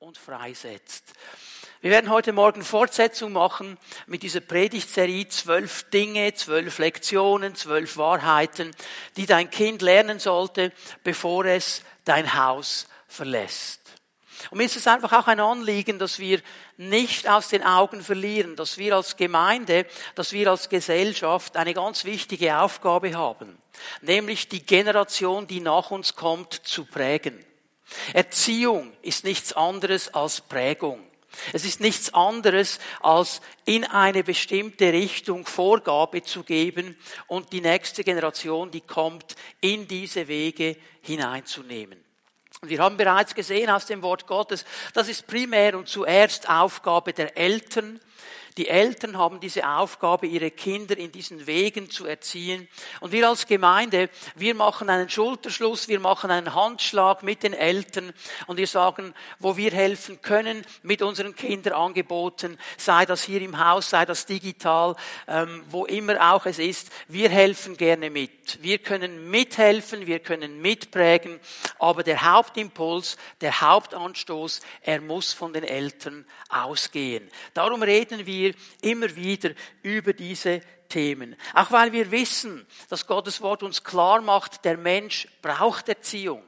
und freisetzt. Wir werden heute Morgen Fortsetzung machen mit dieser Predigtserie zwölf Dinge, zwölf Lektionen, zwölf Wahrheiten, die dein Kind lernen sollte, bevor es dein Haus verlässt. Und mir ist es einfach auch ein Anliegen, dass wir nicht aus den Augen verlieren, dass wir als Gemeinde, dass wir als Gesellschaft eine ganz wichtige Aufgabe haben, nämlich die Generation, die nach uns kommt, zu prägen. Erziehung ist nichts anderes als Prägung. Es ist nichts anderes, als in eine bestimmte Richtung Vorgabe zu geben und die nächste Generation, die kommt, in diese Wege hineinzunehmen. Wir haben bereits gesehen aus dem Wort Gottes, das ist primär und zuerst Aufgabe der Eltern, die Eltern haben diese Aufgabe, ihre Kinder in diesen Wegen zu erziehen. Und wir als Gemeinde, wir machen einen Schulterschluss, wir machen einen Handschlag mit den Eltern und wir sagen, wo wir helfen können mit unseren Kinderangeboten, sei das hier im Haus, sei das digital, ähm, wo immer auch es ist, wir helfen gerne mit. Wir können mithelfen, wir können mitprägen, aber der Hauptimpuls, der Hauptanstoß, er muss von den Eltern ausgehen. Darum reden wir wir immer wieder über diese Themen. Auch weil wir wissen, dass Gottes Wort uns klar macht, der Mensch braucht Erziehung.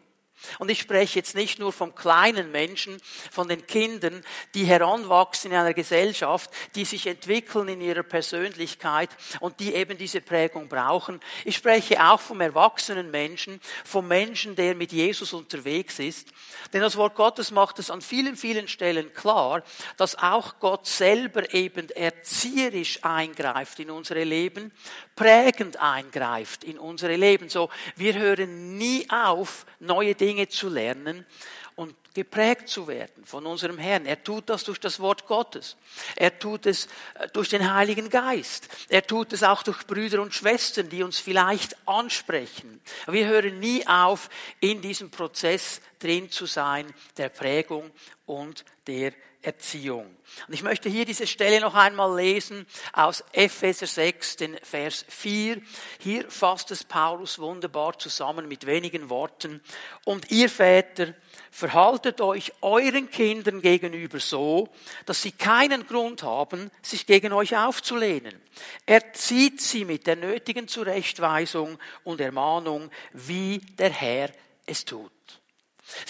Und ich spreche jetzt nicht nur vom kleinen Menschen, von den Kindern, die heranwachsen in einer Gesellschaft, die sich entwickeln in ihrer Persönlichkeit und die eben diese Prägung brauchen. Ich spreche auch vom erwachsenen Menschen, vom Menschen, der mit Jesus unterwegs ist. Denn das Wort Gottes macht es an vielen, vielen Stellen klar, dass auch Gott selber eben erzieherisch eingreift in unsere Leben, prägend eingreift in unsere Leben. So, wir hören nie auf, neue Dinge zu lernen und geprägt zu werden von unserem Herrn. Er tut das durch das Wort Gottes. Er tut es äh, durch den Heiligen Geist. Er tut es auch durch Brüder und Schwestern, die uns vielleicht ansprechen. Wir hören nie auf, in diesem Prozess drin zu sein, der Prägung und der Erziehung. Und ich möchte hier diese Stelle noch einmal lesen aus Epheser 6, den Vers 4. Hier fasst es Paulus wunderbar zusammen mit wenigen Worten. Und ihr Väter, verhaltet euch euren Kindern gegenüber so, dass sie keinen Grund haben, sich gegen euch aufzulehnen. Erzieht sie mit der nötigen Zurechtweisung und Ermahnung, wie der Herr es tut.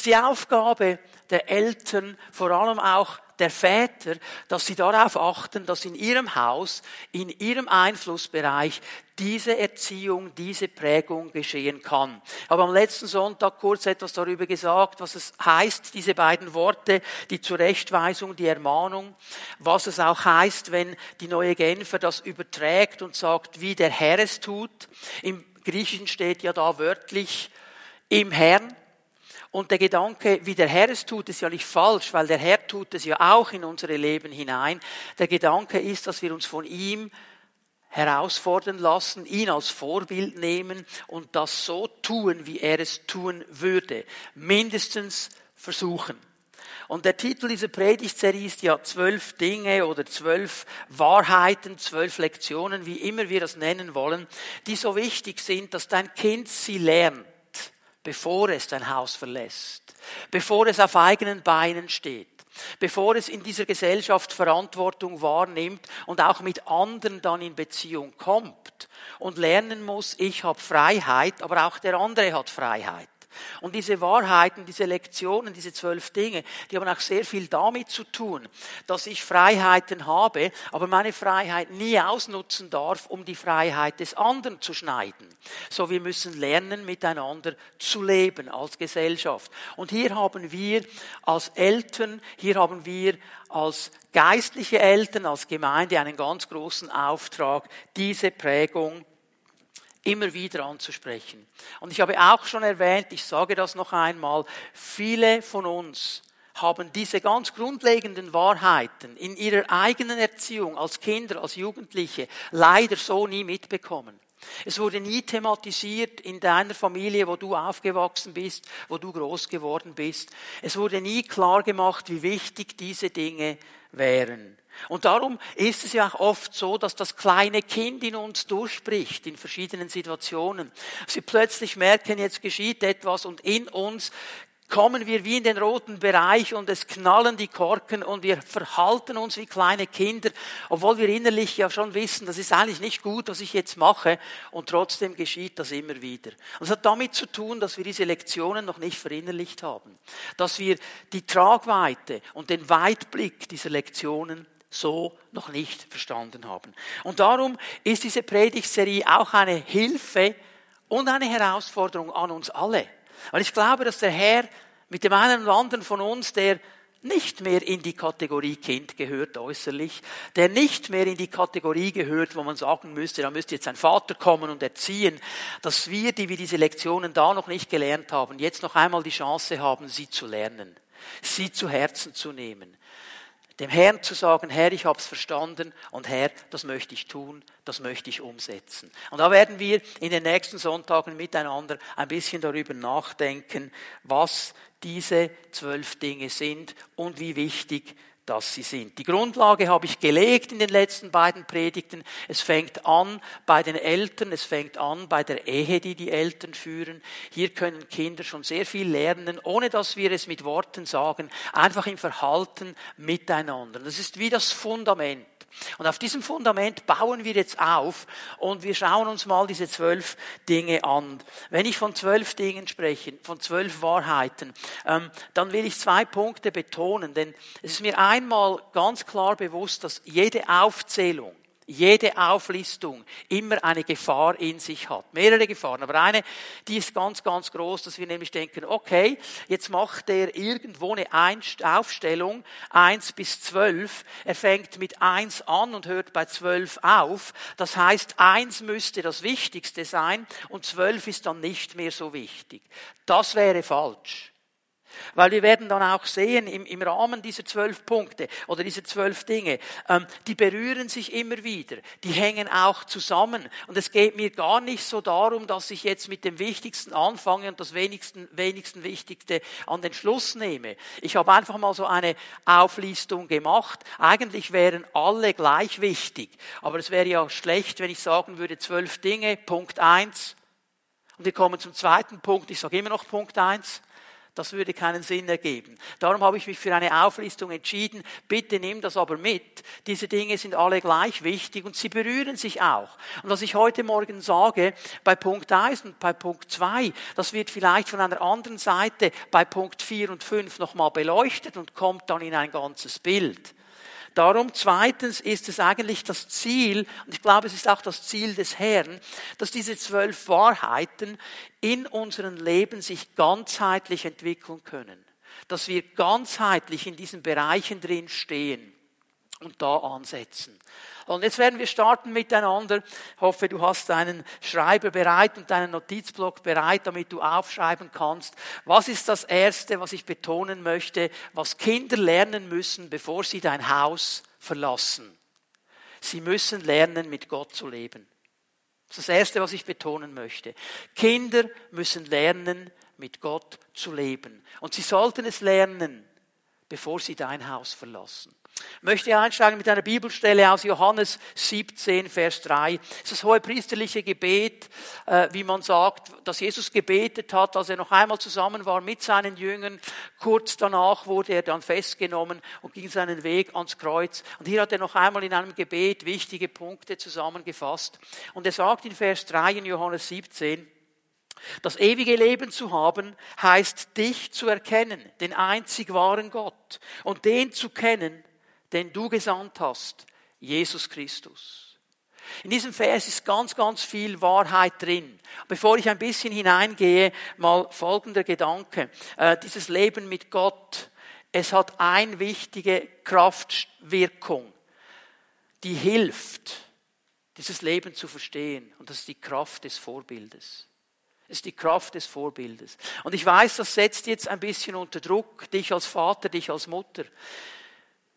Die Aufgabe der Eltern, vor allem auch der Väter, dass sie darauf achten, dass in ihrem Haus, in ihrem Einflussbereich diese Erziehung, diese Prägung geschehen kann. Ich habe am letzten Sonntag kurz etwas darüber gesagt, was es heißt, diese beiden Worte, die Zurechtweisung, die Ermahnung, was es auch heißt, wenn die neue Genfer das überträgt und sagt, wie der Herr es tut. Im Griechischen steht ja da wörtlich im Herrn. Und der Gedanke, wie der Herr es tut, ist ja nicht falsch, weil der Herr tut es ja auch in unsere Leben hinein. Der Gedanke ist, dass wir uns von ihm herausfordern lassen, ihn als Vorbild nehmen und das so tun, wie er es tun würde. Mindestens versuchen. Und der Titel dieser Predigtserie ist ja zwölf Dinge oder zwölf Wahrheiten, zwölf Lektionen, wie immer wir das nennen wollen, die so wichtig sind, dass dein Kind sie lernt bevor es dein Haus verlässt, bevor es auf eigenen Beinen steht, bevor es in dieser Gesellschaft Verantwortung wahrnimmt und auch mit anderen dann in Beziehung kommt und lernen muss, ich habe Freiheit, aber auch der andere hat Freiheit. Und diese Wahrheiten, diese Lektionen, diese zwölf Dinge, die haben auch sehr viel damit zu tun, dass ich Freiheiten habe, aber meine Freiheit nie ausnutzen darf, um die Freiheit des anderen zu schneiden. So, wir müssen lernen, miteinander zu leben als Gesellschaft. Und hier haben wir als Eltern, hier haben wir als geistliche Eltern, als Gemeinde einen ganz großen Auftrag, diese Prägung immer wieder anzusprechen. Und ich habe auch schon erwähnt, ich sage das noch einmal, viele von uns haben diese ganz grundlegenden Wahrheiten in ihrer eigenen Erziehung als Kinder, als Jugendliche leider so nie mitbekommen. Es wurde nie thematisiert in deiner Familie, wo du aufgewachsen bist, wo du groß geworden bist. Es wurde nie klar gemacht, wie wichtig diese Dinge wären. Und darum ist es ja auch oft so, dass das kleine Kind in uns durchbricht in verschiedenen Situationen. Sie plötzlich merken, jetzt geschieht etwas und in uns kommen wir wie in den roten Bereich und es knallen die Korken und wir verhalten uns wie kleine Kinder, obwohl wir innerlich ja schon wissen, das ist eigentlich nicht gut, was ich jetzt mache und trotzdem geschieht das immer wieder. Und es hat damit zu tun, dass wir diese Lektionen noch nicht verinnerlicht haben, dass wir die Tragweite und den Weitblick dieser Lektionen so noch nicht verstanden haben. Und darum ist diese Predigtserie auch eine Hilfe und eine Herausforderung an uns alle. Weil ich glaube, dass der Herr mit dem einen oder anderen von uns, der nicht mehr in die Kategorie Kind gehört äußerlich, der nicht mehr in die Kategorie gehört, wo man sagen müsste, da müsste jetzt ein Vater kommen und erziehen, dass wir, die wir diese Lektionen da noch nicht gelernt haben, jetzt noch einmal die Chance haben, sie zu lernen, sie zu Herzen zu nehmen, dem Herrn zu sagen, Herr, ich habe es verstanden und Herr, das möchte ich tun, das möchte ich umsetzen. Und da werden wir in den nächsten Sonntagen miteinander ein bisschen darüber nachdenken, was diese zwölf Dinge sind und wie wichtig dass sie sind. Die Grundlage habe ich gelegt in den letzten beiden Predigten. Es fängt an bei den Eltern, es fängt an bei der Ehe, die die Eltern führen. Hier können Kinder schon sehr viel lernen, ohne dass wir es mit Worten sagen, einfach im Verhalten miteinander. Das ist wie das Fundament. Und auf diesem Fundament bauen wir jetzt auf und wir schauen uns mal diese zwölf Dinge an. Wenn ich von zwölf Dingen spreche, von zwölf Wahrheiten, ähm, dann will ich zwei Punkte betonen, denn es ist mir einmal ganz klar bewusst, dass jede Aufzählung jede Auflistung immer eine Gefahr in sich hat. Mehrere Gefahren. Aber eine, die ist ganz, ganz groß, dass wir nämlich denken, okay, jetzt macht er irgendwo eine Aufstellung, eins bis zwölf. Er fängt mit eins an und hört bei zwölf auf. Das heißt, eins müsste das Wichtigste sein und zwölf ist dann nicht mehr so wichtig. Das wäre falsch. Weil wir werden dann auch sehen, im, im Rahmen dieser zwölf Punkte oder dieser zwölf Dinge, ähm, die berühren sich immer wieder, die hängen auch zusammen. Und es geht mir gar nicht so darum, dass ich jetzt mit dem Wichtigsten anfange und das wenigsten, wenigsten Wichtigste an den Schluss nehme. Ich habe einfach mal so eine Auflistung gemacht. Eigentlich wären alle gleich wichtig. Aber es wäre ja schlecht, wenn ich sagen würde, zwölf Dinge, Punkt eins. Und wir kommen zum zweiten Punkt. Ich sage immer noch Punkt eins. Das würde keinen Sinn ergeben. Darum habe ich mich für eine Auflistung entschieden. Bitte nimm das aber mit. Diese Dinge sind alle gleich wichtig und sie berühren sich auch. Und was ich heute Morgen sage, bei Punkt 1 und bei Punkt 2, das wird vielleicht von einer anderen Seite bei Punkt 4 und 5 nochmal beleuchtet und kommt dann in ein ganzes Bild. Darum zweitens ist es eigentlich das Ziel, und ich glaube, es ist auch das Ziel des Herrn, dass diese zwölf Wahrheiten in unserem Leben sich ganzheitlich entwickeln können. Dass wir ganzheitlich in diesen Bereichen drin stehen und da ansetzen. Und jetzt werden wir starten miteinander. Ich hoffe, du hast deinen Schreiber bereit und deinen Notizblock bereit, damit du aufschreiben kannst. Was ist das Erste, was ich betonen möchte, was Kinder lernen müssen, bevor sie dein Haus verlassen? Sie müssen lernen, mit Gott zu leben. Das ist das Erste, was ich betonen möchte. Kinder müssen lernen, mit Gott zu leben. Und sie sollten es lernen, bevor sie dein Haus verlassen. Möchte einsteigen mit einer Bibelstelle aus Johannes 17, Vers 3. Das ist das hohe priesterliche Gebet, äh, wie man sagt, dass Jesus gebetet hat, als er noch einmal zusammen war mit seinen Jüngern. Kurz danach wurde er dann festgenommen und ging seinen Weg ans Kreuz. Und hier hat er noch einmal in einem Gebet wichtige Punkte zusammengefasst. Und er sagt in Vers 3 in Johannes 17, das ewige Leben zu haben, heißt dich zu erkennen, den einzig wahren Gott, und den zu kennen, den du gesandt hast, Jesus Christus. In diesem Vers ist ganz, ganz viel Wahrheit drin. Bevor ich ein bisschen hineingehe, mal folgender Gedanke. Äh, dieses Leben mit Gott, es hat eine wichtige Kraftwirkung, die hilft, dieses Leben zu verstehen. Und das ist die Kraft des Vorbildes. Es ist die Kraft des Vorbildes. Und ich weiß, das setzt jetzt ein bisschen unter Druck, dich als Vater, dich als Mutter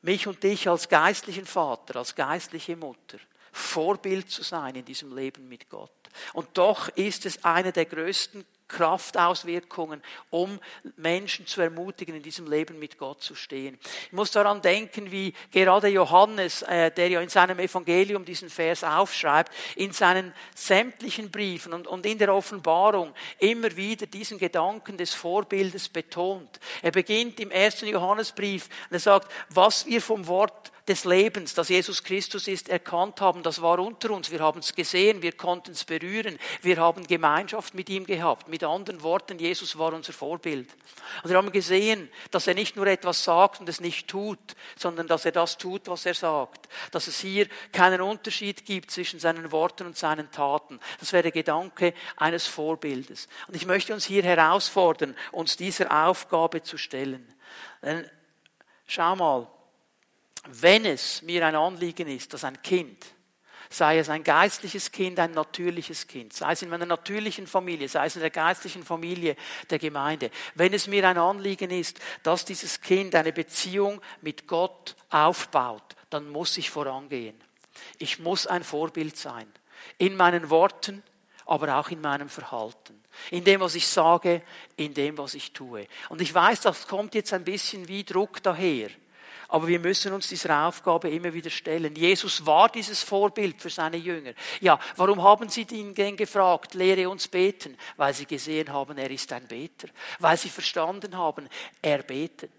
mich und dich als geistlichen Vater, als geistliche Mutter, Vorbild zu sein in diesem Leben mit Gott. Und doch ist es eine der größten Kraftauswirkungen, um Menschen zu ermutigen, in diesem Leben mit Gott zu stehen. Ich muss daran denken, wie gerade Johannes, äh, der ja in seinem Evangelium diesen Vers aufschreibt, in seinen sämtlichen Briefen und, und in der Offenbarung immer wieder diesen Gedanken des Vorbildes betont. Er beginnt im ersten Johannesbrief und er sagt, was wir vom Wort des Lebens, das Jesus Christus ist, erkannt haben, das war unter uns. Wir haben es gesehen, wir konnten es berühren, wir haben Gemeinschaft mit ihm gehabt. Mit anderen Worten, Jesus war unser Vorbild. Und wir haben gesehen, dass er nicht nur etwas sagt und es nicht tut, sondern dass er das tut, was er sagt. Dass es hier keinen Unterschied gibt zwischen seinen Worten und seinen Taten. Das wäre der Gedanke eines Vorbildes. Und ich möchte uns hier herausfordern, uns dieser Aufgabe zu stellen. Schau mal, wenn es mir ein Anliegen ist, dass ein Kind, sei es ein geistliches Kind, ein natürliches Kind, sei es in meiner natürlichen Familie, sei es in der geistlichen Familie der Gemeinde, wenn es mir ein Anliegen ist, dass dieses Kind eine Beziehung mit Gott aufbaut, dann muss ich vorangehen. Ich muss ein Vorbild sein. In meinen Worten, aber auch in meinem Verhalten. In dem, was ich sage, in dem, was ich tue. Und ich weiß, das kommt jetzt ein bisschen wie Druck daher. Aber wir müssen uns dieser Aufgabe immer wieder stellen. Jesus war dieses Vorbild für seine Jünger. Ja, warum haben sie ihn denn gefragt, lehre uns beten? Weil sie gesehen haben, er ist ein Beter. Weil sie verstanden haben, er betet.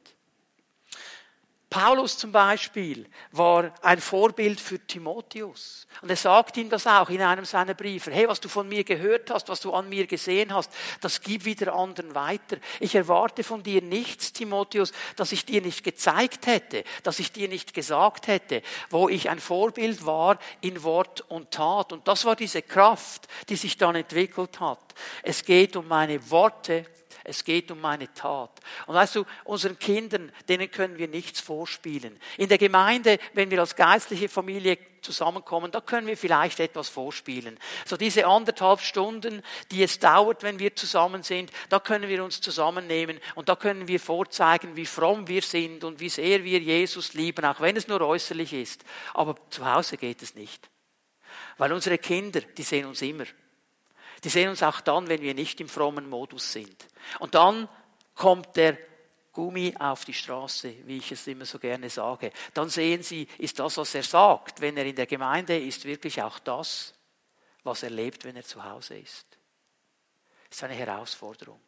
Paulus zum Beispiel war ein Vorbild für Timotheus. Und er sagt ihm das auch in einem seiner Briefe. Hey, was du von mir gehört hast, was du an mir gesehen hast, das gib wieder anderen weiter. Ich erwarte von dir nichts, Timotheus, das ich dir nicht gezeigt hätte, das ich dir nicht gesagt hätte, wo ich ein Vorbild war in Wort und Tat. Und das war diese Kraft, die sich dann entwickelt hat. Es geht um meine Worte es geht um meine Tat. Und weißt du, unseren Kindern, denen können wir nichts vorspielen. In der Gemeinde, wenn wir als geistliche Familie zusammenkommen, da können wir vielleicht etwas vorspielen. So diese anderthalb Stunden, die es dauert, wenn wir zusammen sind, da können wir uns zusammennehmen und da können wir vorzeigen, wie fromm wir sind und wie sehr wir Jesus lieben, auch wenn es nur äußerlich ist. Aber zu Hause geht es nicht. Weil unsere Kinder, die sehen uns immer. Die sehen uns auch dann, wenn wir nicht im frommen Modus sind. Und dann kommt der Gummi auf die Straße, wie ich es immer so gerne sage. Dann sehen Sie, ist das, was er sagt, wenn er in der Gemeinde ist, wirklich auch das, was er lebt, wenn er zu Hause ist. Das ist eine Herausforderung.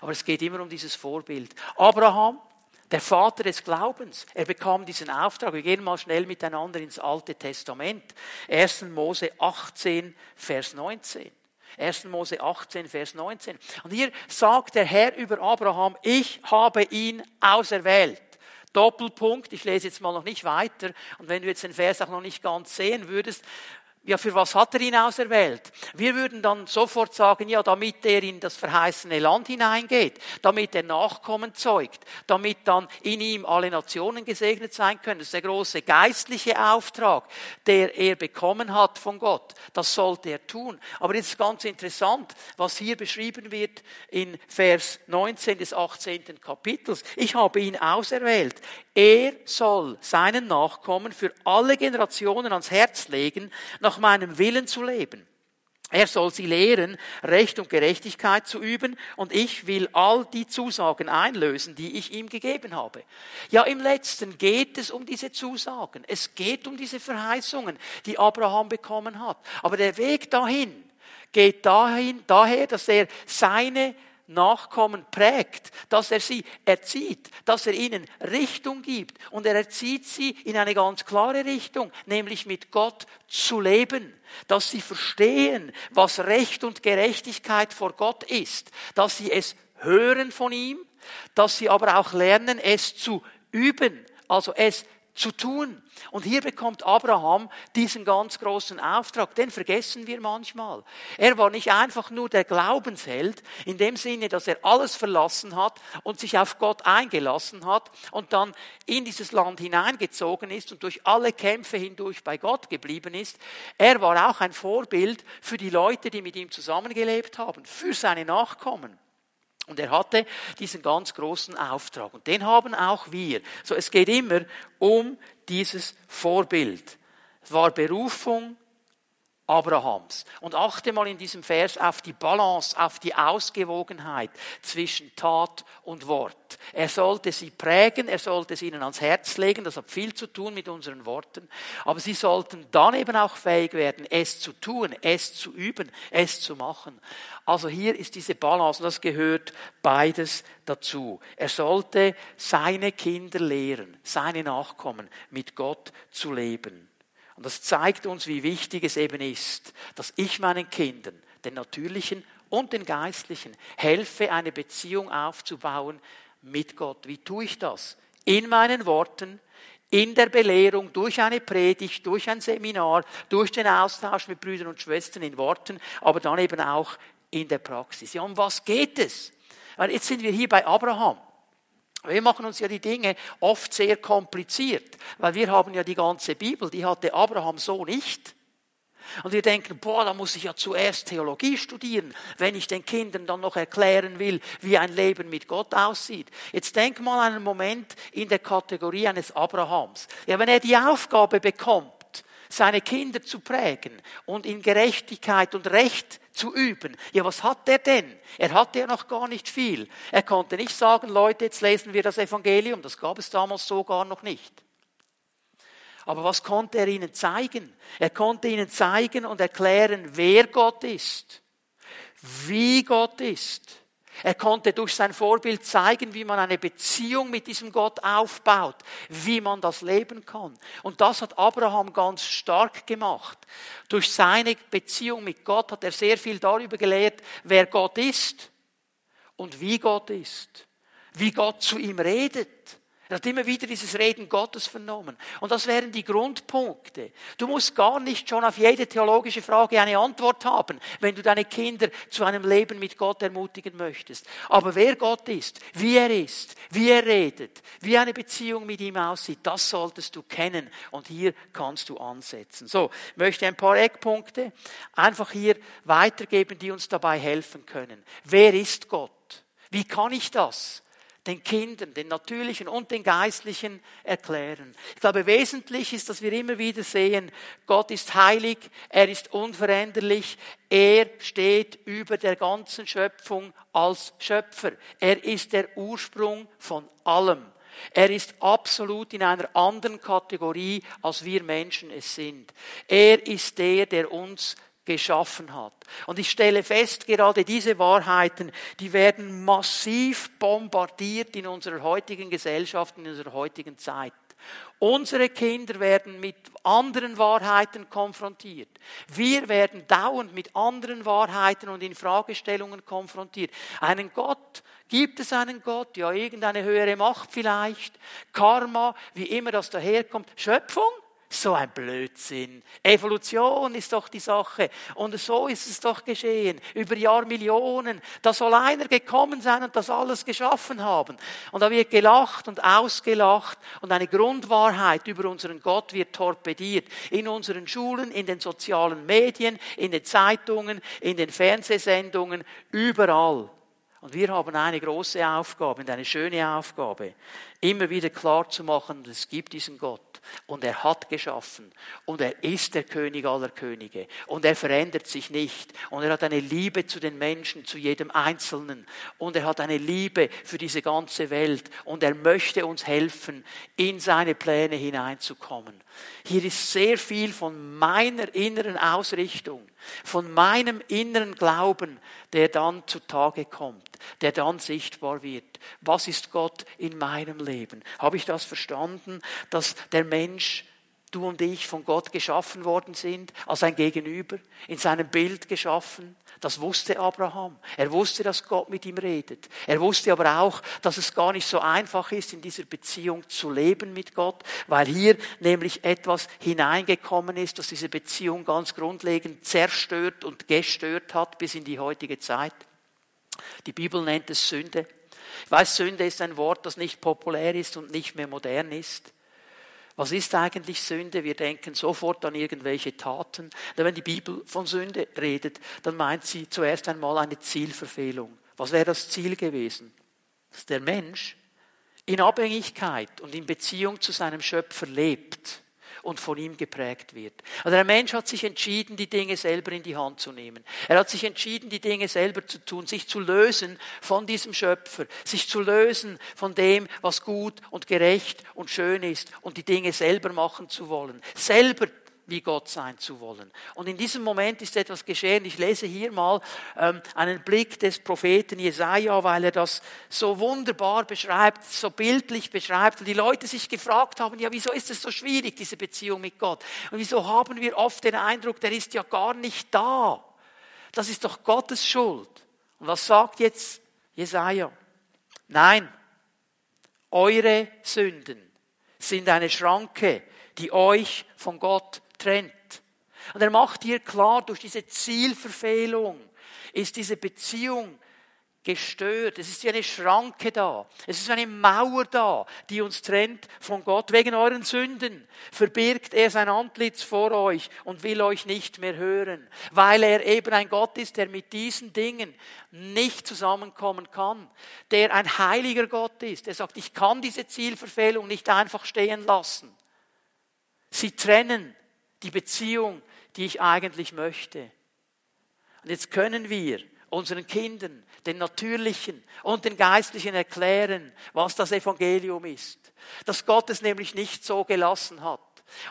Aber es geht immer um dieses Vorbild. Abraham, der Vater des Glaubens, er bekam diesen Auftrag. Wir gehen mal schnell miteinander ins Alte Testament. 1. Mose 18, Vers 19. 1. Mose 18, Vers 19. Und hier sagt der Herr über Abraham, ich habe ihn auserwählt. Doppelpunkt, ich lese jetzt mal noch nicht weiter. Und wenn du jetzt den Vers auch noch nicht ganz sehen würdest, ja, für was hat er ihn auserwählt? Wir würden dann sofort sagen, ja, damit er in das verheißene Land hineingeht, damit er Nachkommen zeugt, damit dann in ihm alle Nationen gesegnet sein können. Das ist der große geistliche Auftrag, der er bekommen hat von Gott. Das sollte er tun. Aber jetzt ist ganz interessant, was hier beschrieben wird in Vers 19 des 18. Kapitels. Ich habe ihn auserwählt. Er soll seinen Nachkommen für alle Generationen ans Herz legen, nach meinem Willen zu leben. Er soll sie lehren, Recht und Gerechtigkeit zu üben, und ich will all die Zusagen einlösen, die ich ihm gegeben habe. Ja, im letzten geht es um diese Zusagen. Es geht um diese Verheißungen, die Abraham bekommen hat. Aber der Weg dahin geht dahin, daher, dass er seine Nachkommen prägt, dass er sie erzieht, dass er ihnen Richtung gibt. Und er erzieht sie in eine ganz klare Richtung, nämlich mit Gott zu leben, dass sie verstehen, was Recht und Gerechtigkeit vor Gott ist, dass sie es hören von ihm, dass sie aber auch lernen, es zu üben, also es zu tun. Und hier bekommt Abraham diesen ganz großen Auftrag, den vergessen wir manchmal. Er war nicht einfach nur der Glaubensheld, in dem Sinne, dass er alles verlassen hat und sich auf Gott eingelassen hat und dann in dieses Land hineingezogen ist und durch alle Kämpfe hindurch bei Gott geblieben ist. Er war auch ein Vorbild für die Leute, die mit ihm zusammengelebt haben, für seine Nachkommen. Und er hatte diesen ganz großen Auftrag. Und den haben auch wir. So, es geht immer um dieses Vorbild. Es war Berufung, Abrahams. Und achte mal in diesem Vers auf die Balance, auf die Ausgewogenheit zwischen Tat und Wort. Er sollte sie prägen, er sollte es ihnen ans Herz legen, das hat viel zu tun mit unseren Worten, aber sie sollten dann eben auch fähig werden, es zu tun, es zu üben, es zu machen. Also hier ist diese Balance und das gehört beides dazu. Er sollte seine Kinder lehren, seine Nachkommen mit Gott zu leben. Und das zeigt uns, wie wichtig es eben ist, dass ich meinen Kindern, den natürlichen und den geistlichen, helfe, eine Beziehung aufzubauen mit Gott. Wie tue ich das? In meinen Worten, in der Belehrung, durch eine Predigt, durch ein Seminar, durch den Austausch mit Brüdern und Schwestern in Worten, aber dann eben auch in der Praxis. Ja, um was geht es? Jetzt sind wir hier bei Abraham. Wir machen uns ja die Dinge oft sehr kompliziert, weil wir haben ja die ganze Bibel, die hatte Abraham so nicht. Und wir denken, boah, da muss ich ja zuerst Theologie studieren, wenn ich den Kindern dann noch erklären will, wie ein Leben mit Gott aussieht. Jetzt denk mal einen Moment in der Kategorie eines Abrahams. Ja, wenn er die Aufgabe bekommt, seine Kinder zu prägen und in Gerechtigkeit und Recht zu üben. Ja, was hat er denn? Er hatte ja noch gar nicht viel. Er konnte nicht sagen, Leute, jetzt lesen wir das Evangelium. Das gab es damals so gar noch nicht. Aber was konnte er ihnen zeigen? Er konnte ihnen zeigen und erklären, wer Gott ist, wie Gott ist er konnte durch sein Vorbild zeigen, wie man eine Beziehung mit diesem Gott aufbaut, wie man das leben kann. Und das hat Abraham ganz stark gemacht. Durch seine Beziehung mit Gott hat er sehr viel darüber gelehrt, wer Gott ist und wie Gott ist, wie Gott zu ihm redet er hat immer wieder dieses Reden Gottes vernommen. Und das wären die Grundpunkte. Du musst gar nicht schon auf jede theologische Frage eine Antwort haben, wenn du deine Kinder zu einem Leben mit Gott ermutigen möchtest. Aber wer Gott ist, wie er ist, wie er redet, wie eine Beziehung mit ihm aussieht, das solltest du kennen. Und hier kannst du ansetzen. So, ich möchte ein paar Eckpunkte einfach hier weitergeben, die uns dabei helfen können. Wer ist Gott? Wie kann ich das? Den Kindern, den natürlichen und den geistlichen erklären. Ich glaube, wesentlich ist, dass wir immer wieder sehen, Gott ist heilig, er ist unveränderlich, er steht über der ganzen Schöpfung als Schöpfer. Er ist der Ursprung von allem. Er ist absolut in einer anderen Kategorie, als wir Menschen es sind. Er ist der, der uns geschaffen hat. Und ich stelle fest, gerade diese Wahrheiten, die werden massiv bombardiert in unserer heutigen Gesellschaft, in unserer heutigen Zeit. Unsere Kinder werden mit anderen Wahrheiten konfrontiert. Wir werden dauernd mit anderen Wahrheiten und Infragestellungen konfrontiert. Einen Gott, gibt es einen Gott? Ja, irgendeine höhere Macht vielleicht. Karma, wie immer das daherkommt. Schöpfung? So ein Blödsinn. Evolution ist doch die Sache. Und so ist es doch geschehen. Über Jahrmillionen. Da soll einer gekommen sein und das alles geschaffen haben. Und da wird gelacht und ausgelacht und eine Grundwahrheit über unseren Gott wird torpediert. In unseren Schulen, in den sozialen Medien, in den Zeitungen, in den Fernsehsendungen, überall. Und wir haben eine große Aufgabe und eine schöne Aufgabe, immer wieder klar zu machen, es gibt diesen Gott. Und er hat geschaffen. Und er ist der König aller Könige. Und er verändert sich nicht. Und er hat eine Liebe zu den Menschen, zu jedem Einzelnen. Und er hat eine Liebe für diese ganze Welt. Und er möchte uns helfen, in seine Pläne hineinzukommen. Hier ist sehr viel von meiner inneren Ausrichtung, von meinem inneren Glauben, der dann zutage kommt, der dann sichtbar wird. Was ist Gott in meinem Leben? Habe ich das verstanden, dass der Mensch du und ich von Gott geschaffen worden sind, als ein Gegenüber, in seinem Bild geschaffen. Das wusste Abraham. Er wusste, dass Gott mit ihm redet. Er wusste aber auch, dass es gar nicht so einfach ist, in dieser Beziehung zu leben mit Gott, weil hier nämlich etwas hineingekommen ist, das diese Beziehung ganz grundlegend zerstört und gestört hat bis in die heutige Zeit. Die Bibel nennt es Sünde. Ich weiß, Sünde ist ein Wort, das nicht populär ist und nicht mehr modern ist. Was ist eigentlich Sünde? Wir denken sofort an irgendwelche Taten. Wenn die Bibel von Sünde redet, dann meint sie zuerst einmal eine Zielverfehlung. Was wäre das Ziel gewesen? Dass der Mensch in Abhängigkeit und in Beziehung zu seinem Schöpfer lebt und von ihm geprägt wird. Also der Mensch hat sich entschieden, die Dinge selber in die Hand zu nehmen. Er hat sich entschieden, die Dinge selber zu tun, sich zu lösen von diesem Schöpfer, sich zu lösen von dem, was gut und gerecht und schön ist und die Dinge selber machen zu wollen. Selber wie Gott sein zu wollen. Und in diesem Moment ist etwas geschehen. Ich lese hier mal ähm, einen Blick des Propheten Jesaja, weil er das so wunderbar beschreibt, so bildlich beschreibt. Und die Leute sich gefragt haben, ja, wieso ist es so schwierig, diese Beziehung mit Gott? Und wieso haben wir oft den Eindruck, der ist ja gar nicht da? Das ist doch Gottes Schuld. Und was sagt jetzt Jesaja? Nein, eure Sünden sind eine Schranke, die euch von Gott trennt. Und er macht hier klar, durch diese Zielverfehlung ist diese Beziehung gestört. Es ist wie eine Schranke da. Es ist eine Mauer da, die uns trennt von Gott. Wegen euren Sünden verbirgt er sein Antlitz vor euch und will euch nicht mehr hören, weil er eben ein Gott ist, der mit diesen Dingen nicht zusammenkommen kann, der ein heiliger Gott ist. Er sagt, ich kann diese Zielverfehlung nicht einfach stehen lassen. Sie trennen die Beziehung, die ich eigentlich möchte. Und jetzt können wir unseren Kindern, den natürlichen und den geistlichen erklären, was das Evangelium ist. Dass Gott es nämlich nicht so gelassen hat.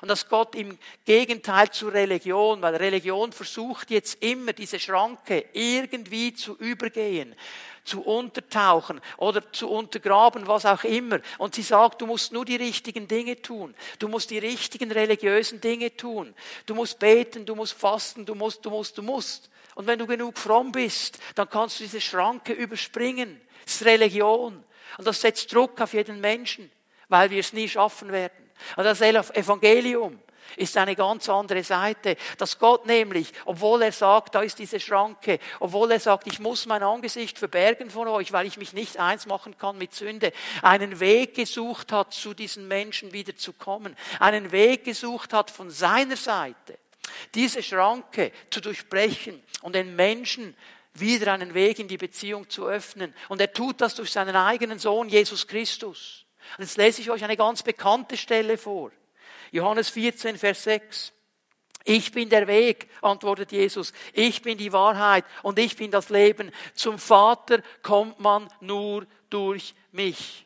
Und dass Gott im Gegenteil zur Religion, weil Religion versucht jetzt immer diese Schranke irgendwie zu übergehen, zu untertauchen oder zu untergraben, was auch immer. Und sie sagt, du musst nur die richtigen Dinge tun. Du musst die richtigen religiösen Dinge tun. Du musst beten, du musst fasten, du musst, du musst, du musst. Und wenn du genug fromm bist, dann kannst du diese Schranke überspringen. Das ist Religion. Und das setzt Druck auf jeden Menschen, weil wir es nie schaffen werden. Und das Evangelium ist eine ganz andere Seite. Dass Gott nämlich, obwohl er sagt, da ist diese Schranke, obwohl er sagt, ich muss mein Angesicht verbergen von euch, weil ich mich nicht eins machen kann mit Sünde, einen Weg gesucht hat, zu diesen Menschen wieder zu kommen, einen Weg gesucht hat von seiner Seite, diese Schranke zu durchbrechen und den Menschen wieder einen Weg in die Beziehung zu öffnen. Und er tut das durch seinen eigenen Sohn Jesus Christus. Und jetzt lese ich euch eine ganz bekannte Stelle vor. Johannes 14, Vers 6. Ich bin der Weg, antwortet Jesus. Ich bin die Wahrheit und ich bin das Leben. Zum Vater kommt man nur durch mich.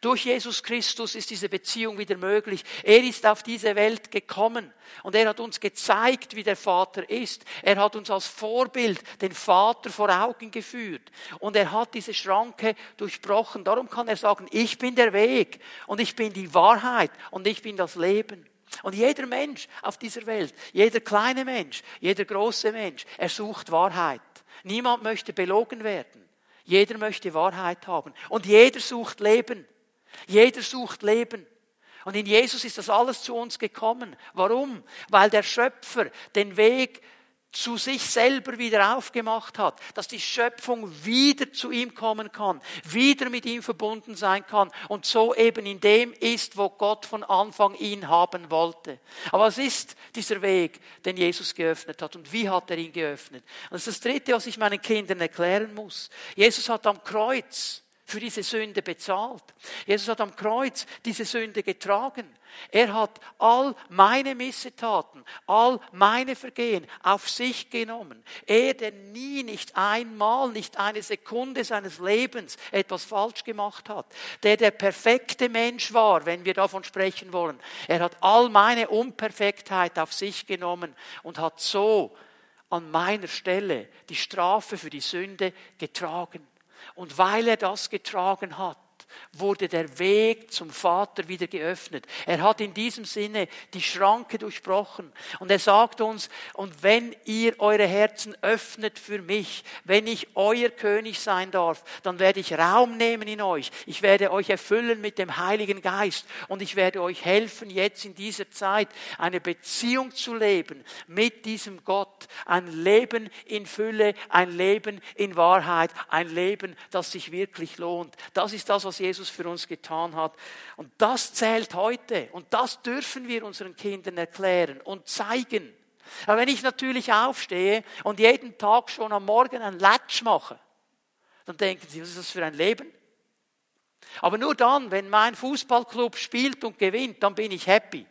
Durch Jesus Christus ist diese Beziehung wieder möglich. Er ist auf diese Welt gekommen und er hat uns gezeigt, wie der Vater ist. Er hat uns als Vorbild den Vater vor Augen geführt und er hat diese Schranke durchbrochen. Darum kann er sagen, ich bin der Weg und ich bin die Wahrheit und ich bin das Leben. Und jeder Mensch auf dieser Welt, jeder kleine Mensch, jeder große Mensch, er sucht Wahrheit. Niemand möchte belogen werden. Jeder möchte Wahrheit haben. Und jeder sucht Leben. Jeder sucht Leben. Und in Jesus ist das alles zu uns gekommen. Warum? Weil der Schöpfer den Weg zu sich selber wieder aufgemacht hat, dass die Schöpfung wieder zu ihm kommen kann, wieder mit ihm verbunden sein kann und so eben in dem ist, wo Gott von Anfang ihn haben wollte. Aber was ist dieser Weg, den Jesus geöffnet hat und wie hat er ihn geöffnet? Das ist das Dritte, was ich meinen Kindern erklären muss. Jesus hat am Kreuz für diese Sünde bezahlt. Jesus hat am Kreuz diese Sünde getragen. Er hat all meine Missetaten, all meine Vergehen auf sich genommen. Er, der nie, nicht einmal, nicht eine Sekunde seines Lebens etwas falsch gemacht hat. Der der perfekte Mensch war, wenn wir davon sprechen wollen. Er hat all meine Unperfektheit auf sich genommen und hat so an meiner Stelle die Strafe für die Sünde getragen. Und weil er das getragen hat, wurde der Weg zum Vater wieder geöffnet. Er hat in diesem Sinne die Schranke durchbrochen. Und er sagt uns, und wenn ihr eure Herzen öffnet für mich, wenn ich euer König sein darf, dann werde ich Raum nehmen in euch. Ich werde euch erfüllen mit dem Heiligen Geist. Und ich werde euch helfen, jetzt in dieser Zeit eine Beziehung zu leben mit diesem Gott. Ein Leben in Fülle, ein Leben in Wahrheit, ein Leben, das sich wirklich lohnt. Das ist das, was Jesus für uns getan hat. Und das zählt heute. Und das dürfen wir unseren Kindern erklären und zeigen. Aber wenn ich natürlich aufstehe und jeden Tag schon am Morgen ein Latsch mache, dann denken sie, was ist das für ein Leben? Aber nur dann, wenn mein Fußballclub spielt und gewinnt, dann bin ich happy.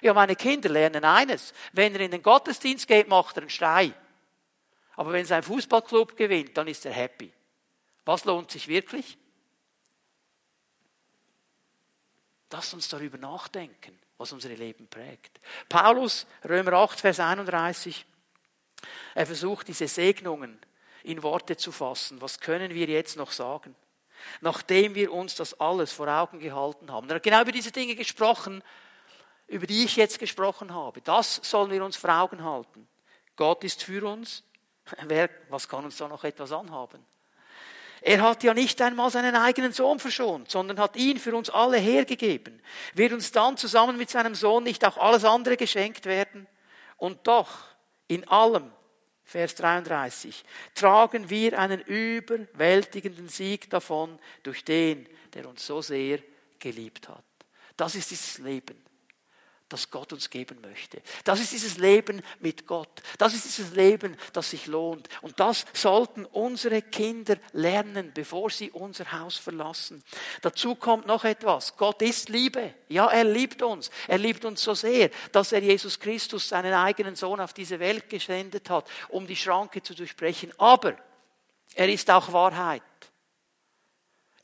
Ja, meine Kinder lernen eines. Wenn er in den Gottesdienst geht, macht er einen Stein. Aber wenn sein Fußballclub gewinnt, dann ist er happy. Was lohnt sich wirklich? Lass uns darüber nachdenken, was unsere Leben prägt. Paulus, Römer 8, Vers 31, er versucht diese Segnungen in Worte zu fassen. Was können wir jetzt noch sagen? Nachdem wir uns das alles vor Augen gehalten haben. Er hat genau über diese Dinge gesprochen, über die ich jetzt gesprochen habe. Das sollen wir uns vor Augen halten. Gott ist für uns. Wer, was kann uns da noch etwas anhaben? Er hat ja nicht einmal seinen eigenen Sohn verschont, sondern hat ihn für uns alle hergegeben. Wird uns dann zusammen mit seinem Sohn nicht auch alles andere geschenkt werden? Und doch, in allem, Vers 33, tragen wir einen überwältigenden Sieg davon durch den, der uns so sehr geliebt hat. Das ist dieses Leben das Gott uns geben möchte. Das ist dieses Leben mit Gott. Das ist dieses Leben, das sich lohnt. Und das sollten unsere Kinder lernen, bevor sie unser Haus verlassen. Dazu kommt noch etwas. Gott ist Liebe. Ja, er liebt uns. Er liebt uns so sehr, dass er Jesus Christus, seinen eigenen Sohn, auf diese Welt gesendet hat, um die Schranke zu durchbrechen. Aber er ist auch Wahrheit.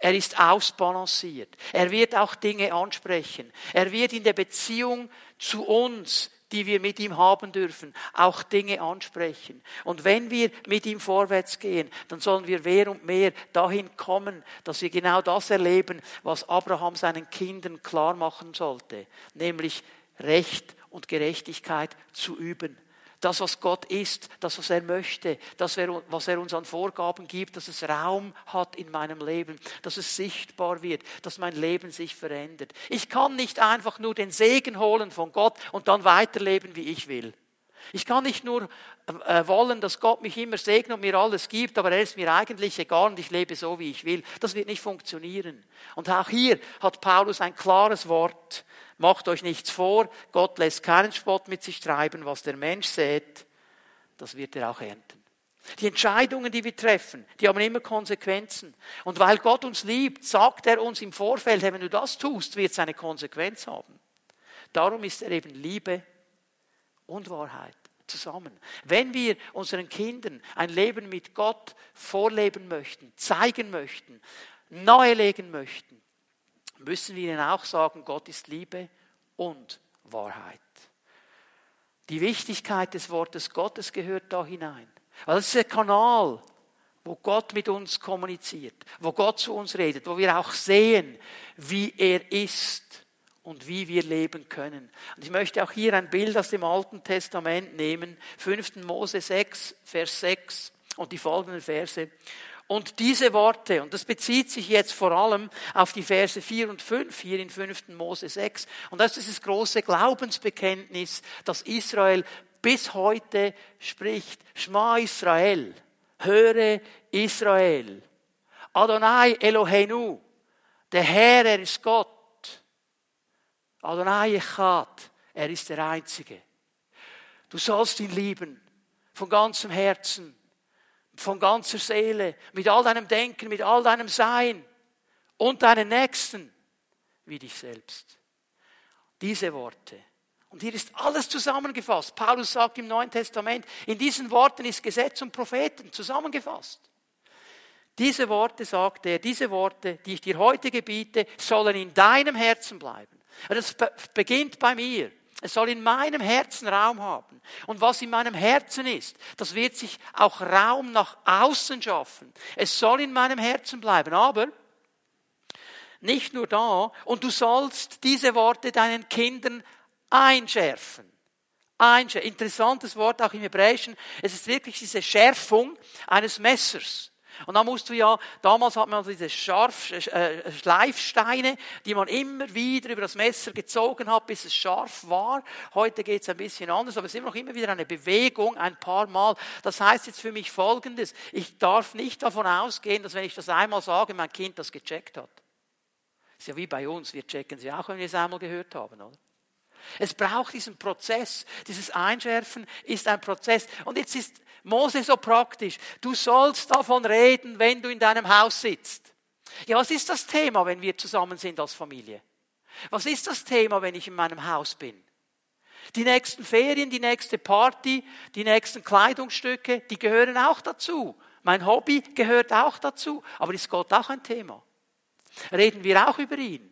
Er ist ausbalanciert. Er wird auch Dinge ansprechen. Er wird in der Beziehung zu uns, die wir mit ihm haben dürfen, auch Dinge ansprechen. Und wenn wir mit ihm vorwärts gehen, dann sollen wir mehr und mehr dahin kommen, dass wir genau das erleben, was Abraham seinen Kindern klar machen sollte, nämlich Recht und Gerechtigkeit zu üben das, was Gott ist, das, was er möchte, das, was er uns an Vorgaben gibt, dass es Raum hat in meinem Leben, dass es sichtbar wird, dass mein Leben sich verändert. Ich kann nicht einfach nur den Segen holen von Gott und dann weiterleben, wie ich will. Ich kann nicht nur äh, wollen, dass Gott mich immer segnet und mir alles gibt, aber er ist mir eigentlich egal und ich lebe so, wie ich will. Das wird nicht funktionieren. Und auch hier hat Paulus ein klares Wort. Macht euch nichts vor, Gott lässt keinen Spott mit sich treiben, was der Mensch sät, das wird er auch ernten. Die Entscheidungen, die wir treffen, die haben immer Konsequenzen. Und weil Gott uns liebt, sagt er uns im Vorfeld, wenn du das tust, wird es eine Konsequenz haben. Darum ist er eben Liebe und Wahrheit zusammen. Wenn wir unseren Kindern ein Leben mit Gott vorleben möchten, zeigen möchten, nahelegen möchten, müssen wir ihnen auch sagen, Gott ist Liebe und Wahrheit. Die Wichtigkeit des Wortes Gottes gehört da hinein. Also das ist der Kanal, wo Gott mit uns kommuniziert, wo Gott zu uns redet, wo wir auch sehen, wie er ist und wie wir leben können. Und ich möchte auch hier ein Bild aus dem Alten Testament nehmen, 5. Mose 6, Vers 6 und die folgenden Verse. Und diese Worte, und das bezieht sich jetzt vor allem auf die Verse 4 und 5 hier in 5. Mose 6, und das ist das große Glaubensbekenntnis, das Israel bis heute spricht. Schma Israel, höre Israel. Adonai Eloheinu, der Herr, er ist Gott. Adonai Echad, er ist der Einzige. Du sollst ihn lieben, von ganzem Herzen, von ganzer Seele, mit all deinem Denken, mit all deinem Sein und deinen Nächsten wie dich selbst. Diese Worte. Und hier ist alles zusammengefasst. Paulus sagt im Neuen Testament, in diesen Worten ist Gesetz und Propheten zusammengefasst. Diese Worte, sagt er, diese Worte, die ich dir heute gebiete, sollen in deinem Herzen bleiben. Das beginnt bei mir. Es soll in meinem Herzen Raum haben. Und was in meinem Herzen ist, das wird sich auch Raum nach außen schaffen. Es soll in meinem Herzen bleiben. Aber nicht nur da. Und du sollst diese Worte deinen Kindern einschärfen. Einschärfen. Interessantes Wort auch im Hebräischen. Es ist wirklich diese Schärfung eines Messers. Und dann musst du ja, damals hat man diese Scharf, äh, Schleifsteine, die man immer wieder über das Messer gezogen hat, bis es scharf war. Heute geht es ein bisschen anders, aber es ist immer noch immer wieder eine Bewegung, ein paar Mal. Das heißt jetzt für mich Folgendes. Ich darf nicht davon ausgehen, dass wenn ich das einmal sage, mein Kind das gecheckt hat. Ist ja wie bei uns, wir checken sie auch, wenn wir es einmal gehört haben, oder? Es braucht diesen Prozess. Dieses Einschärfen ist ein Prozess. Und jetzt ist Mose so praktisch. Du sollst davon reden, wenn du in deinem Haus sitzt. Ja, was ist das Thema, wenn wir zusammen sind als Familie? Was ist das Thema, wenn ich in meinem Haus bin? Die nächsten Ferien, die nächste Party, die nächsten Kleidungsstücke, die gehören auch dazu. Mein Hobby gehört auch dazu. Aber ist Gott auch ein Thema? Reden wir auch über ihn?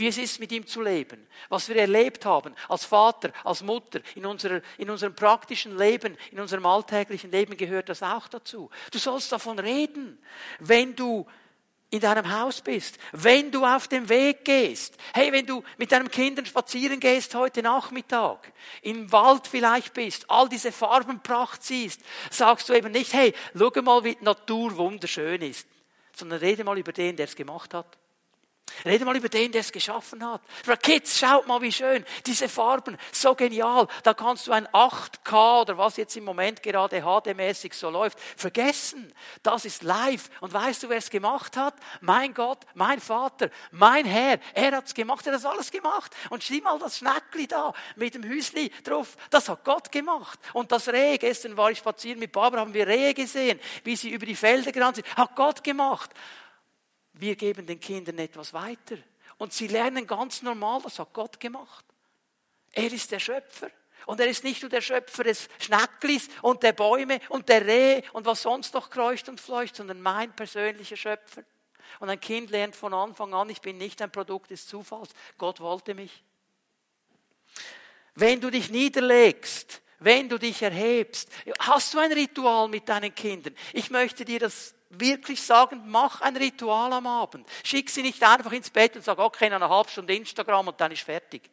Wie es ist, mit ihm zu leben. Was wir erlebt haben als Vater, als Mutter, in, unserer, in unserem praktischen Leben, in unserem alltäglichen Leben gehört das auch dazu. Du sollst davon reden, wenn du in deinem Haus bist, wenn du auf dem Weg gehst, hey, wenn du mit deinen Kindern spazieren gehst heute Nachmittag, im Wald vielleicht bist, all diese Farbenpracht siehst, sagst du eben nicht, hey, schau mal, wie die Natur wunderschön ist, sondern rede mal über den, der es gemacht hat. Rede mal über den, der es geschaffen hat. Kids, schaut mal, wie schön. Diese Farben, so genial. Da kannst du ein 8K oder was jetzt im Moment gerade HD-mäßig so läuft, vergessen. Das ist live. Und weißt du, wer es gemacht hat? Mein Gott, mein Vater, mein Herr. Er hat es gemacht, er hat das alles gemacht. Und sieh mal das Schneckli da mit dem Hüsli drauf. Das hat Gott gemacht. Und das Reh, gestern war ich spazieren mit Barbara, haben wir Rehe gesehen, wie sie über die Felder gerannt sind. Hat Gott gemacht. Wir geben den Kindern etwas weiter. Und sie lernen ganz normal, das hat Gott gemacht. Er ist der Schöpfer. Und er ist nicht nur der Schöpfer des Schnecklis und der Bäume und der Rehe und was sonst noch kreucht und fleucht, sondern mein persönlicher Schöpfer. Und ein Kind lernt von Anfang an, ich bin nicht ein Produkt des Zufalls. Gott wollte mich. Wenn du dich niederlegst, wenn du dich erhebst, hast du ein Ritual mit deinen Kindern. Ich möchte dir das wirklich sagen, mach ein Ritual am Abend. Schick sie nicht einfach ins Bett und sag, okay, eine halbe Stunde Instagram und dann ist fertig.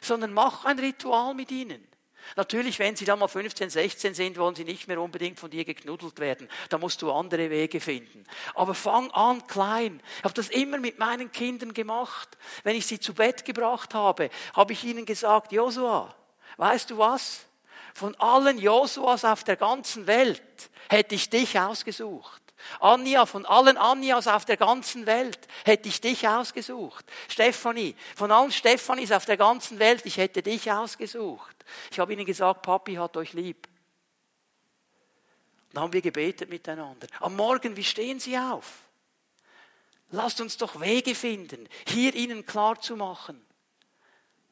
Sondern mach ein Ritual mit ihnen. Natürlich, wenn sie dann mal 15, 16 sind, wollen sie nicht mehr unbedingt von dir geknuddelt werden. Da musst du andere Wege finden. Aber fang an klein. Ich habe das immer mit meinen Kindern gemacht. Wenn ich sie zu Bett gebracht habe, habe ich ihnen gesagt, Josua, weißt du was? Von allen Josuas auf der ganzen Welt hätte ich dich ausgesucht. Anja, von allen Anjas auf der ganzen Welt hätte ich dich ausgesucht. Stefanie, von allen Stefanis auf der ganzen Welt, ich hätte dich ausgesucht. Ich habe ihnen gesagt, Papi hat euch lieb. Dann haben wir gebetet miteinander. Am Morgen, wie stehen sie auf? Lasst uns doch Wege finden, hier ihnen klar zu machen,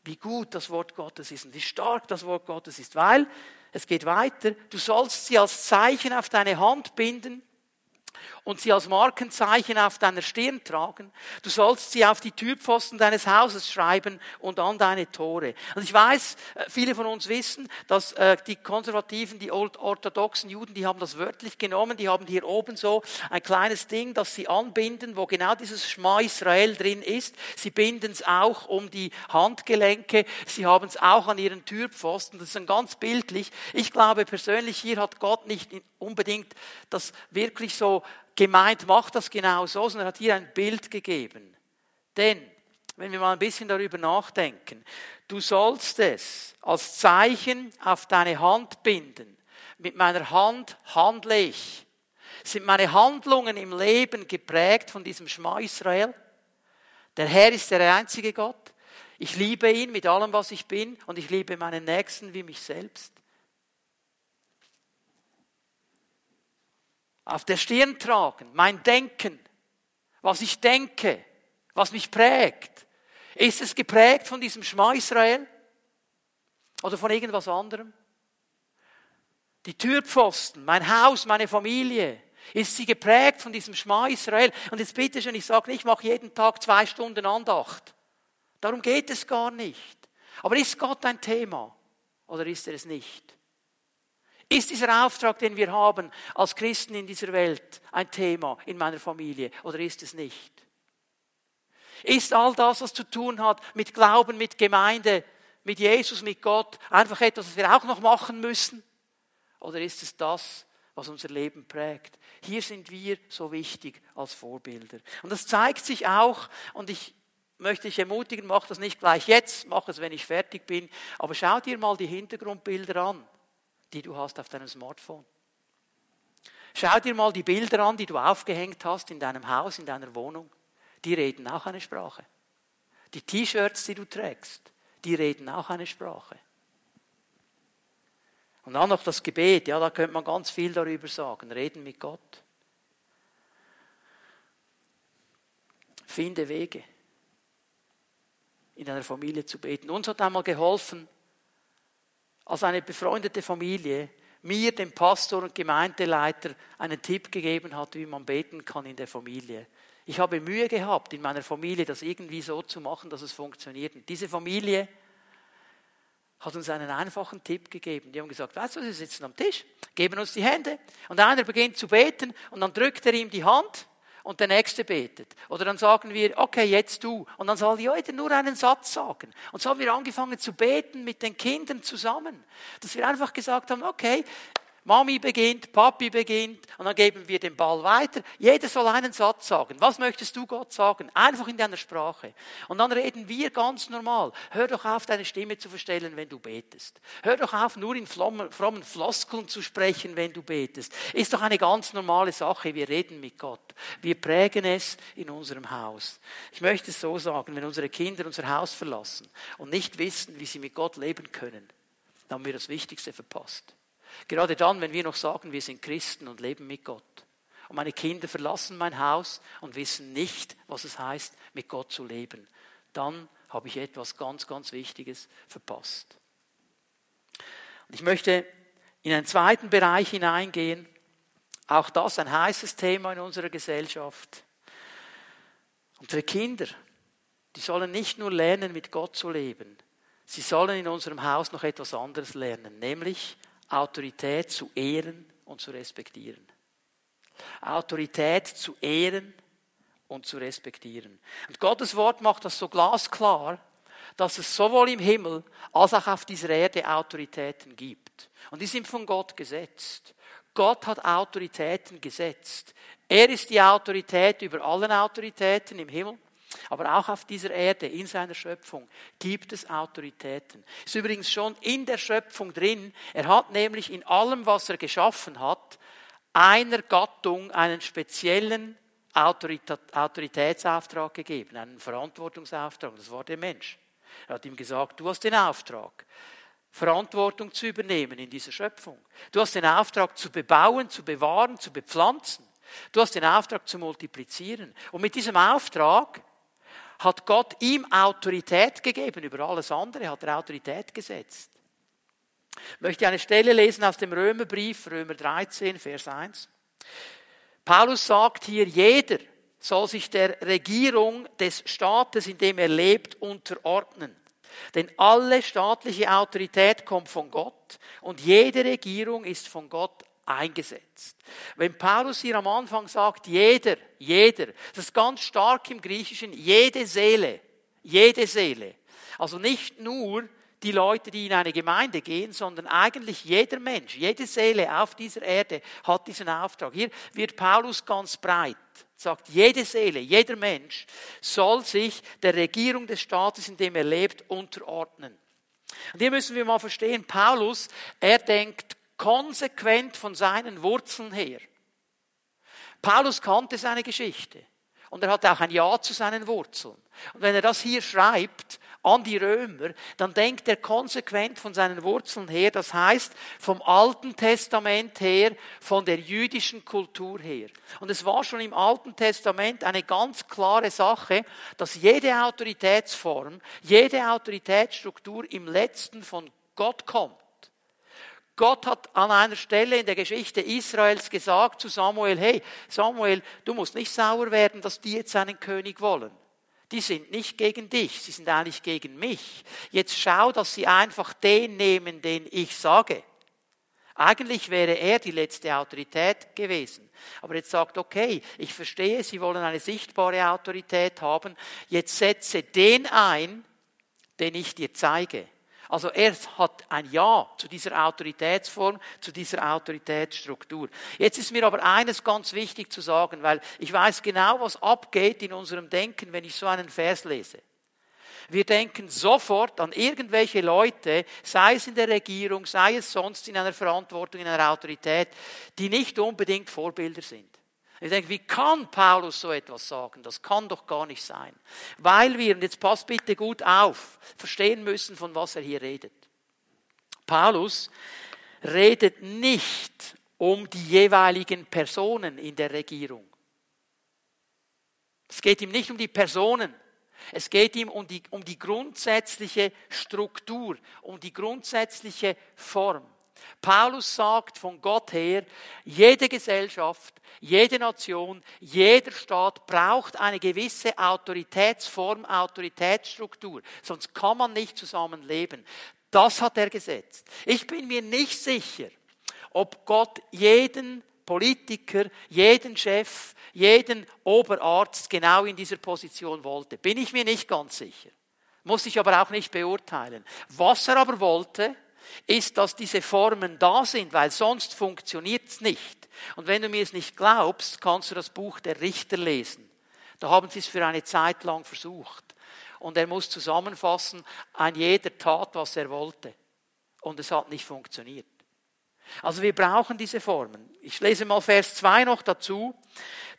wie gut das Wort Gottes ist und wie stark das Wort Gottes ist, weil es geht weiter, du sollst sie als Zeichen auf deine Hand binden und sie als Markenzeichen auf deiner Stirn tragen. Du sollst sie auf die Türpfosten deines Hauses schreiben und an deine Tore. Und ich weiß, äh, viele von uns wissen, dass äh, die Konservativen, die orthodoxen Juden, die haben das wörtlich genommen, die haben hier oben so ein kleines Ding, das sie anbinden, wo genau dieses Schma Israel drin ist. Sie binden es auch um die Handgelenke, sie haben es auch an ihren Türpfosten. Das ist dann ganz bildlich. Ich glaube persönlich, hier hat Gott nicht unbedingt das wirklich so gemeint, macht das genau so, sondern hat hier ein Bild gegeben. Denn, wenn wir mal ein bisschen darüber nachdenken, du sollst es als Zeichen auf deine Hand binden. Mit meiner Hand handle ich. Sind meine Handlungen im Leben geprägt von diesem Schma Israel? Der Herr ist der einzige Gott. Ich liebe ihn mit allem, was ich bin und ich liebe meinen Nächsten wie mich selbst. Auf der Stirn tragen, mein Denken, was ich denke, was mich prägt. Ist es geprägt von diesem Schma Israel? Oder von irgendwas anderem? Die Türpfosten, mein Haus, meine Familie, ist sie geprägt von diesem Schma Israel? Und jetzt bitte schön, ich sage nicht, ich mache jeden Tag zwei Stunden Andacht. Darum geht es gar nicht. Aber ist Gott ein Thema oder ist er es nicht? Ist dieser Auftrag, den wir haben als Christen in dieser Welt, ein Thema in meiner Familie oder ist es nicht? Ist all das, was zu tun hat mit Glauben, mit Gemeinde, mit Jesus, mit Gott, einfach etwas, was wir auch noch machen müssen? Oder ist es das, was unser Leben prägt? Hier sind wir so wichtig als Vorbilder. Und das zeigt sich auch, und ich möchte dich ermutigen, mach das nicht gleich jetzt, mach es, wenn ich fertig bin, aber schau dir mal die Hintergrundbilder an die du hast auf deinem Smartphone. Schau dir mal die Bilder an, die du aufgehängt hast in deinem Haus, in deiner Wohnung. Die reden auch eine Sprache. Die T-Shirts, die du trägst, die reden auch eine Sprache. Und dann noch das Gebet, ja, da könnte man ganz viel darüber sagen. Reden mit Gott. Finde Wege. in deiner Familie zu beten. Uns hat einmal geholfen, als eine befreundete Familie mir, dem Pastor und Gemeindeleiter, einen Tipp gegeben hat, wie man beten kann in der Familie. Ich habe Mühe gehabt, in meiner Familie das irgendwie so zu machen, dass es funktioniert. Und diese Familie hat uns einen einfachen Tipp gegeben. Die haben gesagt, weißt du, sie sitzen am Tisch, geben uns die Hände und einer beginnt zu beten und dann drückt er ihm die Hand und der Nächste betet. Oder dann sagen wir, okay, jetzt du. Und dann soll jeder nur einen Satz sagen. Und so haben wir angefangen zu beten mit den Kindern zusammen. Dass wir einfach gesagt haben, okay, Mami beginnt, Papi beginnt und dann geben wir den Ball weiter. Jeder soll einen Satz sagen. Was möchtest du Gott sagen? Einfach in deiner Sprache. Und dann reden wir ganz normal. Hör doch auf, deine Stimme zu verstellen, wenn du betest. Hör doch auf, nur in frommen Floskeln zu sprechen, wenn du betest. Ist doch eine ganz normale Sache. Wir reden mit Gott. Wir prägen es in unserem Haus. Ich möchte es so sagen, wenn unsere Kinder unser Haus verlassen und nicht wissen, wie sie mit Gott leben können, dann haben wir das Wichtigste verpasst. Gerade dann, wenn wir noch sagen, wir sind Christen und leben mit Gott. Und meine Kinder verlassen mein Haus und wissen nicht, was es heißt, mit Gott zu leben. Dann habe ich etwas ganz, ganz Wichtiges verpasst. Und ich möchte in einen zweiten Bereich hineingehen. Auch das ein heißes Thema in unserer Gesellschaft. Unsere Kinder, die sollen nicht nur lernen, mit Gott zu leben. Sie sollen in unserem Haus noch etwas anderes lernen, nämlich Autorität zu ehren und zu respektieren. Autorität zu ehren und zu respektieren. Und Gottes Wort macht das so glasklar, dass es sowohl im Himmel als auch auf dieser Erde Autoritäten gibt. Und die sind von Gott gesetzt. Gott hat Autoritäten gesetzt. Er ist die Autorität über allen Autoritäten im Himmel aber auch auf dieser Erde, in seiner Schöpfung, gibt es Autoritäten. Ist übrigens schon in der Schöpfung drin. Er hat nämlich in allem, was er geschaffen hat, einer Gattung einen speziellen Autoritätsauftrag gegeben, einen Verantwortungsauftrag. Das war der Mensch. Er hat ihm gesagt, du hast den Auftrag, Verantwortung zu übernehmen in dieser Schöpfung. Du hast den Auftrag zu bebauen, zu bewahren, zu bepflanzen. Du hast den Auftrag zu multiplizieren. Und mit diesem Auftrag hat Gott ihm Autorität gegeben. Über alles andere hat er Autorität gesetzt. Ich möchte eine Stelle lesen aus dem Römerbrief, Römer 13, Vers 1. Paulus sagt hier, jeder soll sich der Regierung des Staates, in dem er lebt, unterordnen. Denn alle staatliche Autorität kommt von Gott und jede Regierung ist von Gott eingesetzt. Wenn Paulus hier am Anfang sagt, jeder, jeder, das ist ganz stark im Griechischen, jede Seele, jede Seele. Also nicht nur die Leute, die in eine Gemeinde gehen, sondern eigentlich jeder Mensch, jede Seele auf dieser Erde hat diesen Auftrag. Hier wird Paulus ganz breit, sagt, jede Seele, jeder Mensch soll sich der Regierung des Staates, in dem er lebt, unterordnen. Und hier müssen wir mal verstehen, Paulus, er denkt konsequent von seinen Wurzeln her. Paulus kannte seine Geschichte und er hatte auch ein Ja zu seinen Wurzeln. Und wenn er das hier schreibt an die Römer, dann denkt er konsequent von seinen Wurzeln her, das heißt vom Alten Testament her, von der jüdischen Kultur her. Und es war schon im Alten Testament eine ganz klare Sache, dass jede Autoritätsform, jede Autoritätsstruktur im letzten von Gott kommt. Gott hat an einer Stelle in der Geschichte Israels gesagt zu Samuel, hey Samuel, du musst nicht sauer werden, dass die jetzt einen König wollen. Die sind nicht gegen dich, sie sind eigentlich gegen mich. Jetzt schau, dass sie einfach den nehmen, den ich sage. Eigentlich wäre er die letzte Autorität gewesen. Aber jetzt sagt, okay, ich verstehe, Sie wollen eine sichtbare Autorität haben. Jetzt setze den ein, den ich dir zeige. Also er hat ein Ja zu dieser Autoritätsform, zu dieser Autoritätsstruktur. Jetzt ist mir aber eines ganz wichtig zu sagen, weil ich weiß genau, was abgeht in unserem Denken, wenn ich so einen Vers lese. Wir denken sofort an irgendwelche Leute, sei es in der Regierung, sei es sonst in einer Verantwortung, in einer Autorität, die nicht unbedingt Vorbilder sind. Ich denke, wie kann Paulus so etwas sagen? Das kann doch gar nicht sein. Weil wir, und jetzt passt bitte gut auf, verstehen müssen, von was er hier redet. Paulus redet nicht um die jeweiligen Personen in der Regierung. Es geht ihm nicht um die Personen. Es geht ihm um die, um die grundsätzliche Struktur, um die grundsätzliche Form. Paulus sagt von Gott her, jede Gesellschaft, jede Nation, jeder Staat braucht eine gewisse Autoritätsform, Autoritätsstruktur. Sonst kann man nicht zusammenleben. Das hat er gesetzt. Ich bin mir nicht sicher, ob Gott jeden Politiker, jeden Chef, jeden Oberarzt genau in dieser Position wollte. Bin ich mir nicht ganz sicher. Muss ich aber auch nicht beurteilen. Was er aber wollte, ist, dass diese Formen da sind, weil sonst funktioniert es nicht. Und wenn du mir es nicht glaubst, kannst du das Buch der Richter lesen. Da haben sie es für eine Zeit lang versucht. Und er muss zusammenfassen, ein jeder tat, was er wollte. Und es hat nicht funktioniert. Also wir brauchen diese Formen. Ich lese mal Vers 2 noch dazu.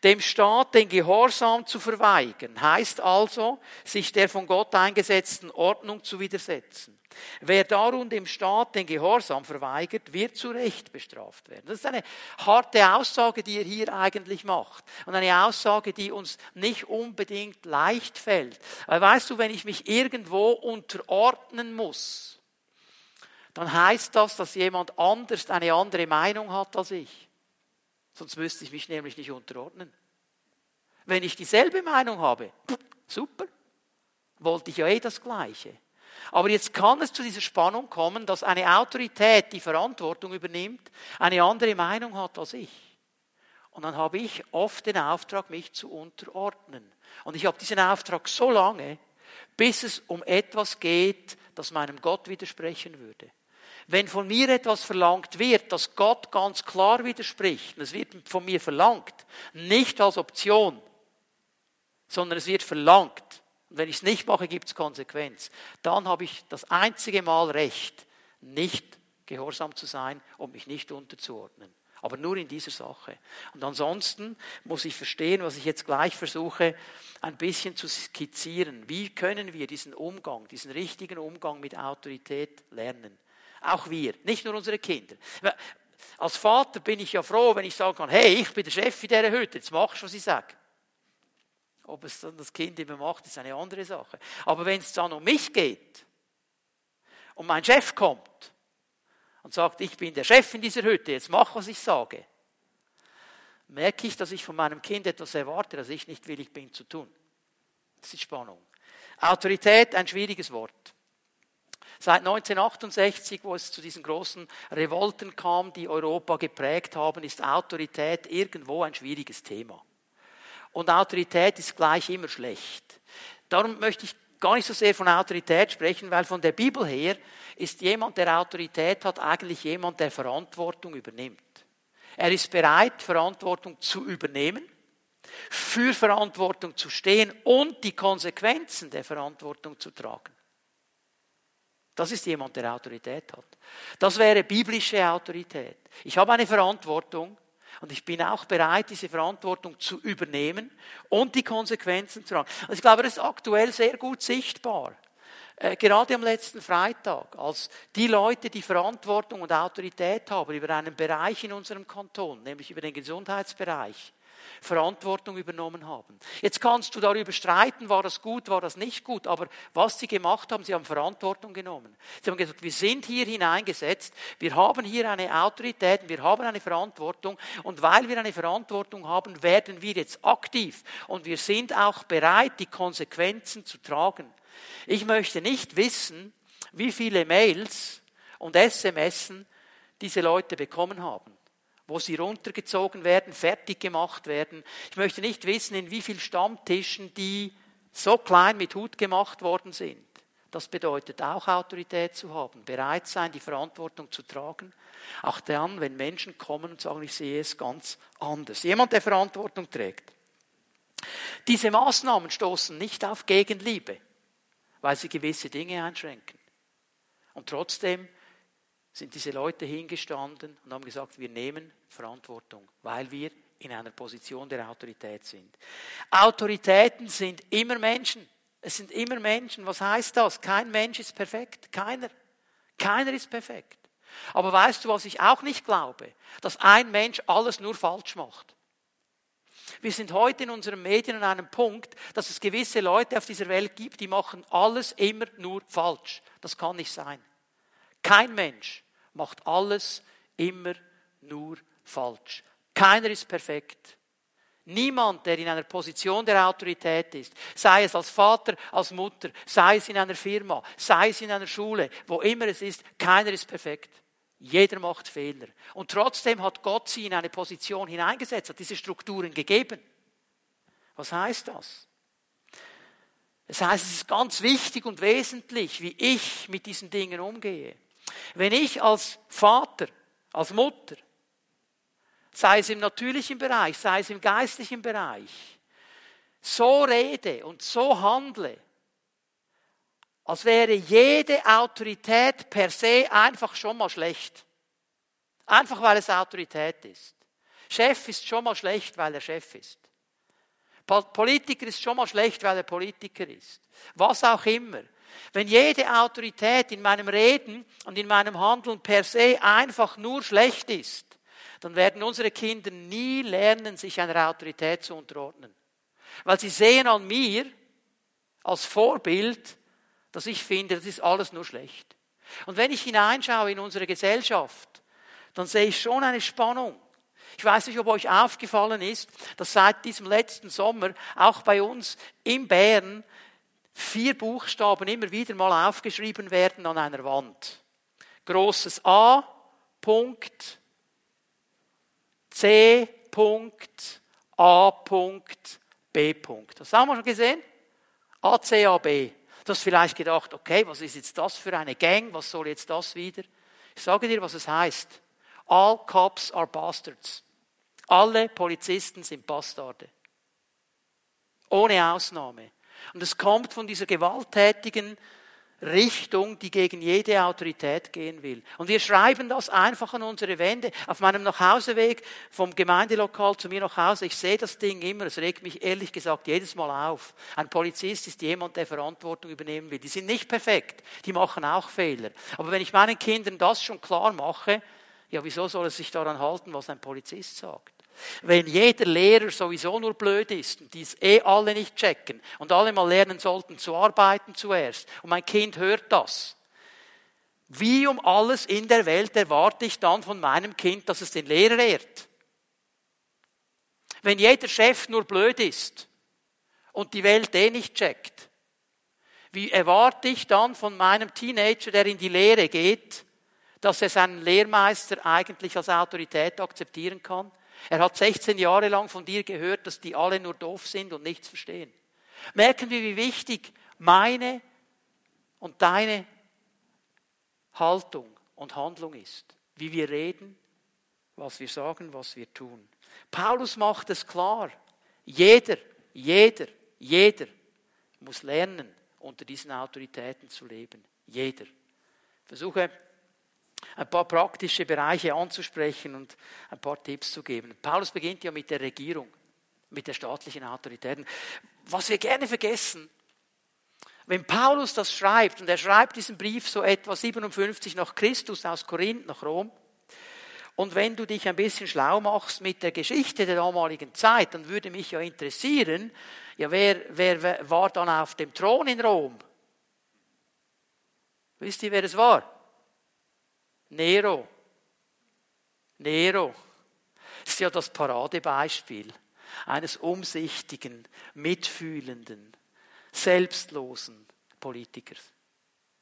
Dem Staat den Gehorsam zu verweigern, heißt also, sich der von Gott eingesetzten Ordnung zu widersetzen. Wer darum dem Staat den Gehorsam verweigert, wird zu Recht bestraft werden. Das ist eine harte Aussage, die er hier eigentlich macht. Und eine Aussage, die uns nicht unbedingt leicht fällt. Weil weißt du, wenn ich mich irgendwo unterordnen muss, dann heißt das, dass jemand anders eine andere Meinung hat als ich. Sonst müsste ich mich nämlich nicht unterordnen. Wenn ich dieselbe Meinung habe, super, wollte ich ja eh das Gleiche. Aber jetzt kann es zu dieser Spannung kommen, dass eine Autorität, die Verantwortung übernimmt, eine andere Meinung hat als ich. Und dann habe ich oft den Auftrag, mich zu unterordnen. Und ich habe diesen Auftrag so lange, bis es um etwas geht, das meinem Gott widersprechen würde. Wenn von mir etwas verlangt wird, das Gott ganz klar widerspricht, und es wird von mir verlangt, nicht als Option, sondern es wird verlangt, und wenn ich es nicht mache, gibt es Konsequenz, dann habe ich das einzige Mal Recht, nicht gehorsam zu sein und mich nicht unterzuordnen. Aber nur in dieser Sache. Und ansonsten muss ich verstehen, was ich jetzt gleich versuche, ein bisschen zu skizzieren. Wie können wir diesen Umgang, diesen richtigen Umgang mit Autorität lernen? Auch wir, nicht nur unsere Kinder. Als Vater bin ich ja froh, wenn ich sagen kann, hey, ich bin der Chef in dieser Hütte, jetzt machst du, was ich sage. Ob es dann das Kind immer macht, ist eine andere Sache. Aber wenn es dann um mich geht und mein Chef kommt und sagt, ich bin der Chef in dieser Hütte, jetzt mach, was ich sage, merke ich, dass ich von meinem Kind etwas erwarte, das ich nicht willig bin zu tun. Das ist Spannung. Autorität, ein schwieriges Wort. Seit 1968, wo es zu diesen großen Revolten kam, die Europa geprägt haben, ist Autorität irgendwo ein schwieriges Thema. Und Autorität ist gleich immer schlecht. Darum möchte ich gar nicht so sehr von Autorität sprechen, weil von der Bibel her ist jemand, der Autorität hat, eigentlich jemand, der Verantwortung übernimmt. Er ist bereit, Verantwortung zu übernehmen, für Verantwortung zu stehen und die Konsequenzen der Verantwortung zu tragen. Das ist jemand, der Autorität hat. Das wäre biblische Autorität. Ich habe eine Verantwortung und ich bin auch bereit, diese Verantwortung zu übernehmen und die Konsequenzen zu tragen. Und ich glaube, das ist aktuell sehr gut sichtbar. Äh, gerade am letzten Freitag, als die Leute, die Verantwortung und Autorität haben über einen Bereich in unserem Kanton, nämlich über den Gesundheitsbereich, Verantwortung übernommen haben. Jetzt kannst du darüber streiten, war das gut, war das nicht gut, aber was sie gemacht haben, sie haben Verantwortung genommen. Sie haben gesagt, wir sind hier hineingesetzt, wir haben hier eine Autorität, wir haben eine Verantwortung und weil wir eine Verantwortung haben, werden wir jetzt aktiv und wir sind auch bereit, die Konsequenzen zu tragen. Ich möchte nicht wissen, wie viele Mails und SMS diese Leute bekommen haben wo sie runtergezogen werden, fertig gemacht werden. Ich möchte nicht wissen, in wie vielen Stammtischen die so klein mit Hut gemacht worden sind. Das bedeutet auch Autorität zu haben, bereit sein, die Verantwortung zu tragen. Auch dann, wenn Menschen kommen und sagen, ich sehe es ganz anders. Jemand, der Verantwortung trägt. Diese Maßnahmen stoßen nicht auf Gegenliebe, weil sie gewisse Dinge einschränken. Und trotzdem sind diese Leute hingestanden und haben gesagt, wir nehmen Verantwortung, weil wir in einer Position der Autorität sind. Autoritäten sind immer Menschen. Es sind immer Menschen. Was heißt das? Kein Mensch ist perfekt. Keiner. Keiner ist perfekt. Aber weißt du, was ich auch nicht glaube? Dass ein Mensch alles nur falsch macht. Wir sind heute in unseren Medien an einem Punkt, dass es gewisse Leute auf dieser Welt gibt, die machen alles immer nur falsch. Das kann nicht sein. Kein Mensch macht alles immer nur falsch. Keiner ist perfekt. Niemand, der in einer Position der Autorität ist, sei es als Vater, als Mutter, sei es in einer Firma, sei es in einer Schule, wo immer es ist, keiner ist perfekt. Jeder macht Fehler. Und trotzdem hat Gott sie in eine Position hineingesetzt, hat diese Strukturen gegeben. Was heißt das? Das heißt, es ist ganz wichtig und wesentlich, wie ich mit diesen Dingen umgehe. Wenn ich als Vater, als Mutter, sei es im natürlichen Bereich, sei es im geistlichen Bereich, so rede und so handle, als wäre jede Autorität per se einfach schon mal schlecht. Einfach weil es Autorität ist. Chef ist schon mal schlecht, weil er Chef ist. Politiker ist schon mal schlecht, weil er Politiker ist. Was auch immer. Wenn jede Autorität in meinem Reden und in meinem Handeln per se einfach nur schlecht ist, dann werden unsere Kinder nie lernen, sich einer Autorität zu unterordnen. Weil sie sehen an mir als Vorbild, dass ich finde, das ist alles nur schlecht. Und wenn ich hineinschaue in unsere Gesellschaft, dann sehe ich schon eine Spannung. Ich weiß nicht, ob euch aufgefallen ist, dass seit diesem letzten Sommer auch bei uns in Bern vier Buchstaben immer wieder mal aufgeschrieben werden an einer Wand. Großes A, Punkt, C. A. B. Das haben wir schon gesehen? A, C, A, B. Du hast vielleicht gedacht, okay, was ist jetzt das für eine Gang? Was soll jetzt das wieder? Ich sage dir, was es heißt. All cops are bastards. Alle Polizisten sind Bastarde. Ohne Ausnahme. Und es kommt von dieser gewalttätigen Richtung, die gegen jede Autorität gehen will. Und wir schreiben das einfach an unsere Wände. Auf meinem Nachhauseweg vom Gemeindelokal zu mir nach Hause, ich sehe das Ding immer, es regt mich ehrlich gesagt jedes Mal auf. Ein Polizist ist jemand, der Verantwortung übernehmen will. Die sind nicht perfekt, die machen auch Fehler. Aber wenn ich meinen Kindern das schon klar mache, ja, wieso soll es sich daran halten, was ein Polizist sagt? Wenn jeder Lehrer sowieso nur blöd ist und die es eh alle nicht checken und alle mal lernen sollten zu arbeiten zuerst und mein Kind hört das, wie um alles in der Welt erwarte ich dann von meinem Kind, dass es den Lehrer ehrt? Wenn jeder Chef nur blöd ist und die Welt eh nicht checkt, wie erwarte ich dann von meinem Teenager, der in die Lehre geht, dass er seinen Lehrmeister eigentlich als Autorität akzeptieren kann? Er hat 16 Jahre lang von dir gehört, dass die alle nur doof sind und nichts verstehen. Merken wir, wie wichtig meine und deine Haltung und Handlung ist. Wie wir reden, was wir sagen, was wir tun. Paulus macht es klar. Jeder, jeder, jeder muss lernen, unter diesen Autoritäten zu leben. Jeder. Versuche ein paar praktische Bereiche anzusprechen und ein paar Tipps zu geben. Paulus beginnt ja mit der Regierung, mit der staatlichen Autoritäten. Was wir gerne vergessen, wenn Paulus das schreibt, und er schreibt diesen Brief so etwa 57 nach Christus aus Korinth nach Rom, und wenn du dich ein bisschen schlau machst mit der Geschichte der damaligen Zeit, dann würde mich ja interessieren, ja, wer, wer war dann auf dem Thron in Rom? Wisst ihr, wer es war? Nero. Nero ist ja das Paradebeispiel eines umsichtigen, mitfühlenden, selbstlosen Politikers.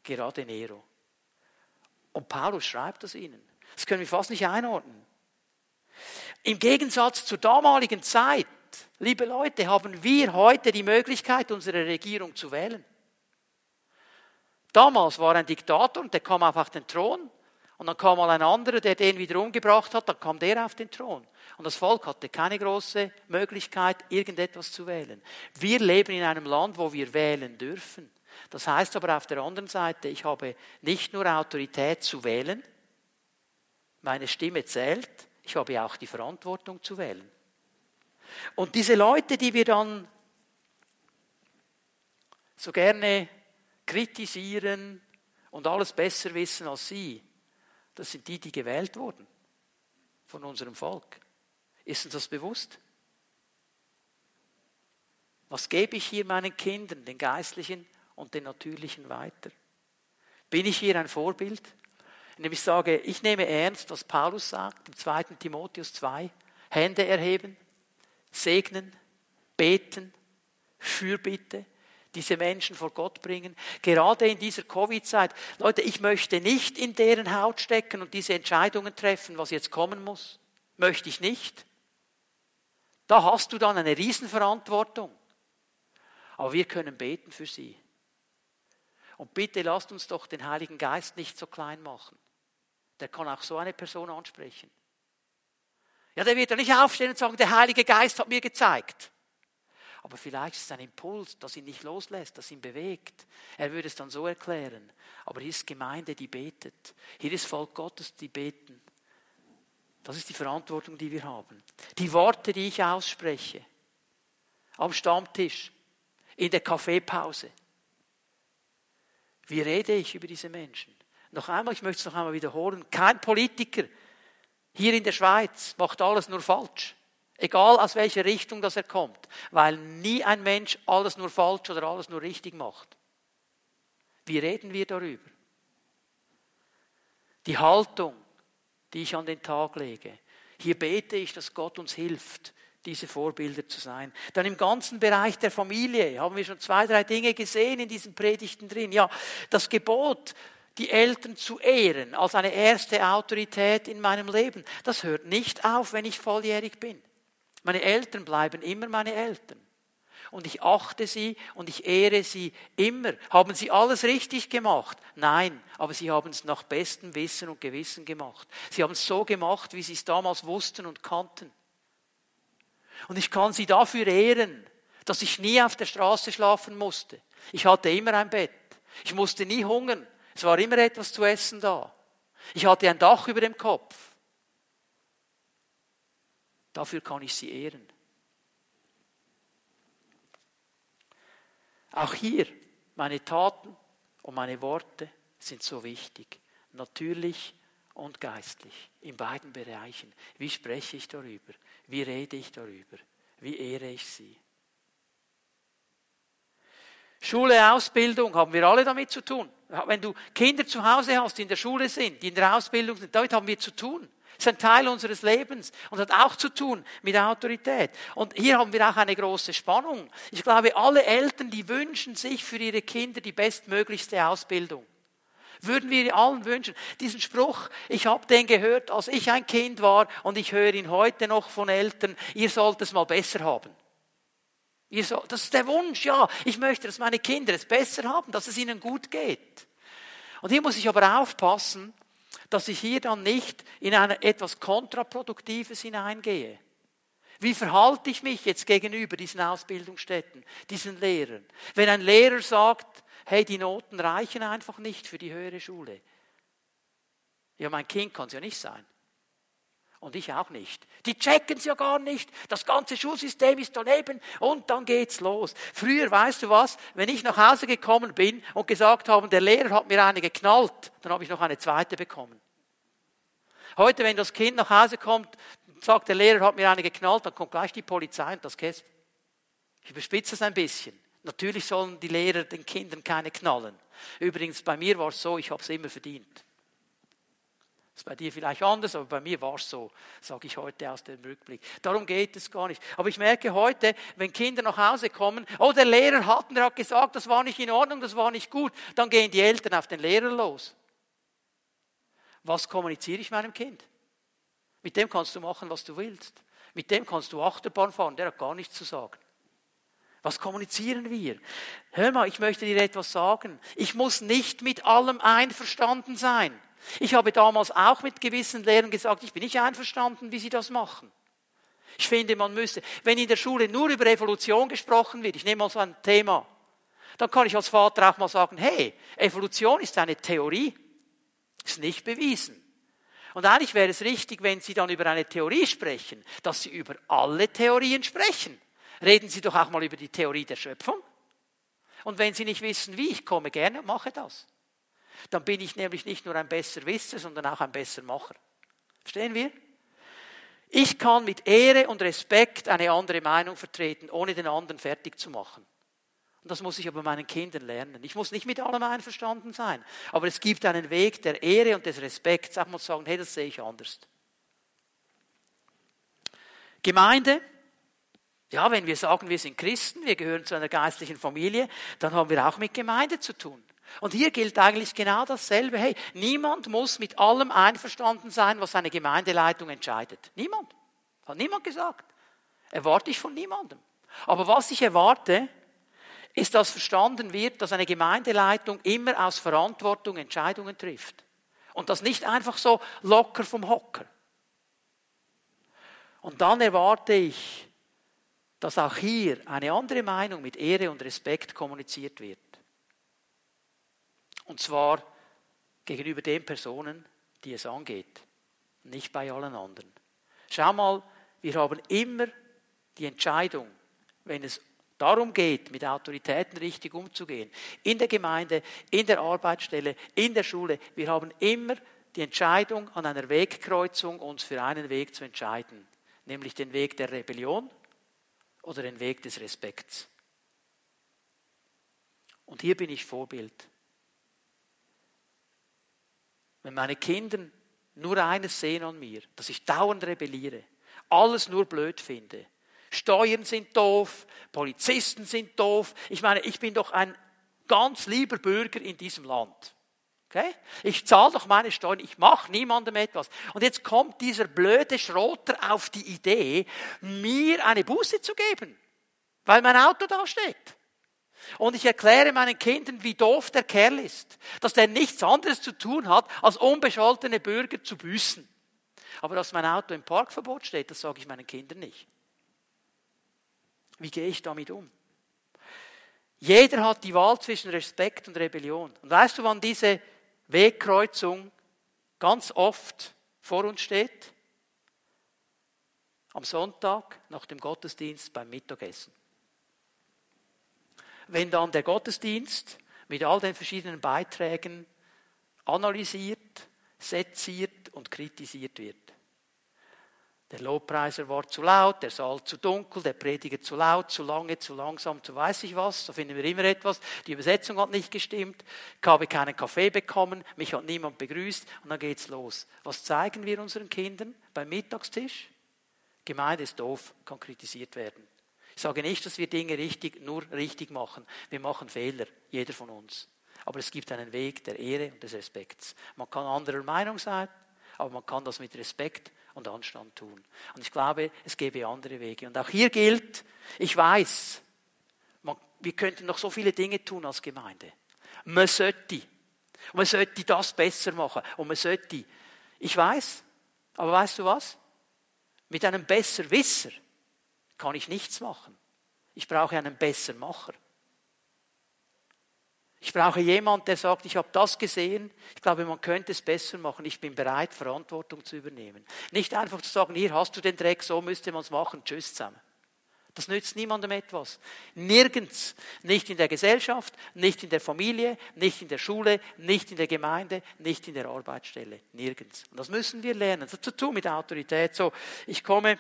Gerade Nero. Und Paulus schreibt das ihnen. Das können wir fast nicht einordnen. Im Gegensatz zur damaligen Zeit, liebe Leute, haben wir heute die Möglichkeit, unsere Regierung zu wählen. Damals war ein Diktator und der kam auf den Thron und dann kam mal ein anderer, der den wieder umgebracht hat, dann kam der auf den Thron. Und das Volk hatte keine große Möglichkeit, irgendetwas zu wählen. Wir leben in einem Land, wo wir wählen dürfen. Das heißt aber auf der anderen Seite, ich habe nicht nur Autorität zu wählen, meine Stimme zählt, ich habe auch die Verantwortung zu wählen. Und diese Leute, die wir dann so gerne kritisieren und alles besser wissen als sie, das sind die, die gewählt wurden von unserem Volk. Ist uns das bewusst? Was gebe ich hier meinen Kindern, den geistlichen und den natürlichen weiter? Bin ich hier ein Vorbild? Indem ich sage, ich nehme ernst, was Paulus sagt im 2. Timotheus 2. Hände erheben, segnen, beten, Fürbitte, diese Menschen vor Gott bringen. Gerade in dieser Covid-Zeit. Leute, ich möchte nicht in deren Haut stecken und diese Entscheidungen treffen, was jetzt kommen muss. Möchte ich nicht. Da hast du dann eine Riesenverantwortung. Aber wir können beten für sie. Und bitte lasst uns doch den Heiligen Geist nicht so klein machen. Der kann auch so eine Person ansprechen. Ja, der wird ja nicht aufstehen und sagen, der Heilige Geist hat mir gezeigt. Aber vielleicht ist es ein Impuls, das ihn nicht loslässt, das ihn bewegt. Er würde es dann so erklären. Aber hier ist Gemeinde, die betet. Hier ist Volk Gottes, die beten. Das ist die Verantwortung, die wir haben. Die Worte, die ich ausspreche, am Stammtisch, in der Kaffeepause. Wie rede ich über diese Menschen? Noch einmal, ich möchte es noch einmal wiederholen. Kein Politiker hier in der Schweiz macht alles nur falsch. Egal aus welcher Richtung das er kommt. Weil nie ein Mensch alles nur falsch oder alles nur richtig macht. Wie reden wir darüber? Die Haltung, die ich an den Tag lege. Hier bete ich, dass Gott uns hilft, diese Vorbilder zu sein. Dann im ganzen Bereich der Familie haben wir schon zwei, drei Dinge gesehen in diesen Predigten drin. Ja, das Gebot, die Eltern zu ehren als eine erste Autorität in meinem Leben, das hört nicht auf, wenn ich volljährig bin. Meine Eltern bleiben immer meine Eltern. Und ich achte sie und ich ehre sie immer. Haben sie alles richtig gemacht? Nein, aber sie haben es nach bestem Wissen und Gewissen gemacht. Sie haben es so gemacht, wie sie es damals wussten und kannten. Und ich kann sie dafür ehren, dass ich nie auf der Straße schlafen musste. Ich hatte immer ein Bett. Ich musste nie hungern. Es war immer etwas zu essen da. Ich hatte ein Dach über dem Kopf. Dafür kann ich sie ehren. Auch hier, meine Taten und meine Worte sind so wichtig. Natürlich und geistlich. In beiden Bereichen. Wie spreche ich darüber? Wie rede ich darüber? Wie ehre ich sie? Schule, Ausbildung, haben wir alle damit zu tun. Wenn du Kinder zu Hause hast, die in der Schule sind, die in der Ausbildung sind, damit haben wir zu tun. Ist ein Teil unseres Lebens und hat auch zu tun mit Autorität. Und hier haben wir auch eine große Spannung. Ich glaube, alle Eltern, die wünschen sich für ihre Kinder die bestmöglichste Ausbildung. Würden wir allen wünschen. Diesen Spruch, ich habe den gehört, als ich ein Kind war und ich höre ihn heute noch von Eltern, ihr sollt es mal besser haben. Das ist der Wunsch, ja. Ich möchte, dass meine Kinder es besser haben, dass es ihnen gut geht. Und hier muss ich aber aufpassen, dass ich hier dann nicht in ein etwas Kontraproduktives hineingehe. Wie verhalte ich mich jetzt gegenüber diesen Ausbildungsstätten, diesen Lehrern? Wenn ein Lehrer sagt, hey, die Noten reichen einfach nicht für die höhere Schule. Ja, mein Kind kann es ja nicht sein. Und ich auch nicht. Die checken es ja gar nicht. Das ganze Schulsystem ist daneben und dann geht's los. Früher, weißt du was, wenn ich nach Hause gekommen bin und gesagt habe, der Lehrer hat mir eine geknallt, dann habe ich noch eine zweite bekommen. Heute, wenn das Kind nach Hause kommt, sagt der Lehrer hat mir eine geknallt, dann kommt gleich die Polizei und das Käse. Ich überspitze es ein bisschen. Natürlich sollen die Lehrer den Kindern keine knallen. Übrigens, bei mir war es so, ich habe es immer verdient. Das ist bei dir vielleicht anders, aber bei mir war es so, sage ich heute aus dem Rückblick. Darum geht es gar nicht. Aber ich merke heute, wenn Kinder nach Hause kommen, oh, der Lehrer hat, der hat gesagt, das war nicht in Ordnung, das war nicht gut, dann gehen die Eltern auf den Lehrer los. Was kommuniziere ich meinem Kind? Mit dem kannst du machen, was du willst. Mit dem kannst du Achterbahn fahren, der hat gar nichts zu sagen. Was kommunizieren wir? Hör mal, ich möchte dir etwas sagen. Ich muss nicht mit allem einverstanden sein. Ich habe damals auch mit gewissen Lehrern gesagt, ich bin nicht einverstanden, wie sie das machen. Ich finde, man müsste, wenn in der Schule nur über Evolution gesprochen wird, ich nehme mal so ein Thema, dann kann ich als Vater auch mal sagen, hey, Evolution ist eine Theorie, ist nicht bewiesen. Und eigentlich wäre es richtig, wenn Sie dann über eine Theorie sprechen, dass Sie über alle Theorien sprechen. Reden Sie doch auch mal über die Theorie der Schöpfung. Und wenn Sie nicht wissen, wie, ich komme gerne und mache das. Dann bin ich nämlich nicht nur ein besser Wisser, sondern auch ein besser Macher. Verstehen wir? Ich kann mit Ehre und Respekt eine andere Meinung vertreten, ohne den anderen fertig zu machen. Und das muss ich aber meinen Kindern lernen. Ich muss nicht mit allem einverstanden sein. Aber es gibt einen Weg der Ehre und des Respekts, auch mal sagen, hey, das sehe ich anders. Gemeinde, ja, wenn wir sagen, wir sind Christen, wir gehören zu einer geistlichen Familie, dann haben wir auch mit Gemeinde zu tun. Und hier gilt eigentlich genau dasselbe. Hey, niemand muss mit allem einverstanden sein, was eine Gemeindeleitung entscheidet. Niemand. Hat niemand gesagt. Erwarte ich von niemandem. Aber was ich erwarte, ist, dass verstanden wird, dass eine Gemeindeleitung immer aus Verantwortung Entscheidungen trifft. Und das nicht einfach so locker vom Hocker. Und dann erwarte ich, dass auch hier eine andere Meinung mit Ehre und Respekt kommuniziert wird. Und zwar gegenüber den Personen, die es angeht, nicht bei allen anderen. Schau mal, wir haben immer die Entscheidung, wenn es darum geht, mit Autoritäten richtig umzugehen, in der Gemeinde, in der Arbeitsstelle, in der Schule, wir haben immer die Entscheidung an einer Wegkreuzung, uns für einen Weg zu entscheiden, nämlich den Weg der Rebellion oder den Weg des Respekts. Und hier bin ich Vorbild. Wenn meine Kinder nur eines sehen an mir, dass ich dauernd rebelliere, alles nur blöd finde, Steuern sind doof, Polizisten sind doof. Ich meine, ich bin doch ein ganz lieber Bürger in diesem Land. Okay? Ich zahle doch meine Steuern, ich mache niemandem etwas. Und jetzt kommt dieser blöde Schrotter auf die Idee, mir eine Buße zu geben, weil mein Auto da steht. Und ich erkläre meinen Kindern, wie doof der Kerl ist, dass der nichts anderes zu tun hat, als unbescholtene Bürger zu büßen. Aber dass mein Auto im Parkverbot steht, das sage ich meinen Kindern nicht. Wie gehe ich damit um? Jeder hat die Wahl zwischen Respekt und Rebellion. Und weißt du, wann diese Wegkreuzung ganz oft vor uns steht? Am Sonntag nach dem Gottesdienst beim Mittagessen wenn dann der Gottesdienst mit all den verschiedenen Beiträgen analysiert, seziert und kritisiert wird. Der Lobpreiser war zu laut, der Saal zu dunkel, der Prediger zu laut, zu lange, zu langsam, zu weiß ich was. Da finden wir immer etwas. Die Übersetzung hat nicht gestimmt. Ich habe keinen Kaffee bekommen. Mich hat niemand begrüßt. Und dann geht's los. Was zeigen wir unseren Kindern beim Mittagstisch? Gemeinde ist doof, kann kritisiert werden. Ich sage nicht, dass wir Dinge richtig, nur richtig machen. Wir machen Fehler, jeder von uns. Aber es gibt einen Weg der Ehre und des Respekts. Man kann anderer Meinung sein, aber man kann das mit Respekt und Anstand tun. Und ich glaube, es gäbe andere Wege. Und auch hier gilt, ich weiß, man, wir könnten noch so viele Dinge tun als Gemeinde. Man sollte. man sollte das besser machen. Und man sollte. Ich weiß, aber weißt du was? Mit einem Besserwisser kann ich nichts machen. Ich brauche einen besseren Macher. Ich brauche jemanden, der sagt, ich habe das gesehen, ich glaube, man könnte es besser machen, ich bin bereit, Verantwortung zu übernehmen. Nicht einfach zu sagen, hier hast du den Dreck, so müsste man es machen, tschüss zusammen. Das nützt niemandem etwas. Nirgends. Nicht in der Gesellschaft, nicht in der Familie, nicht in der Schule, nicht in der Gemeinde, nicht in der Arbeitsstelle. Nirgends. Und das müssen wir lernen. Das hat zu tun mit Autorität. So, ich komme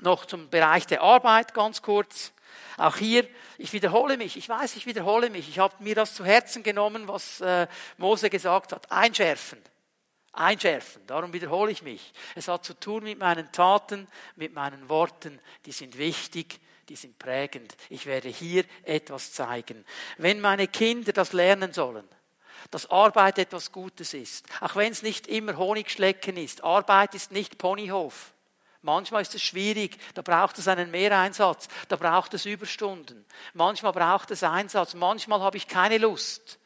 noch zum Bereich der Arbeit ganz kurz. Auch hier, ich wiederhole mich, ich weiß, ich wiederhole mich. Ich habe mir das zu Herzen genommen, was äh, Mose gesagt hat. Einschärfen. Einschärfen. Darum wiederhole ich mich. Es hat zu tun mit meinen Taten, mit meinen Worten. Die sind wichtig, die sind prägend. Ich werde hier etwas zeigen. Wenn meine Kinder das lernen sollen, dass Arbeit etwas Gutes ist, auch wenn es nicht immer Honigschlecken ist, Arbeit ist nicht Ponyhof. Manchmal ist es schwierig, da braucht es einen Mehreinsatz, da braucht es Überstunden. Manchmal braucht es Einsatz, manchmal habe ich keine Lust.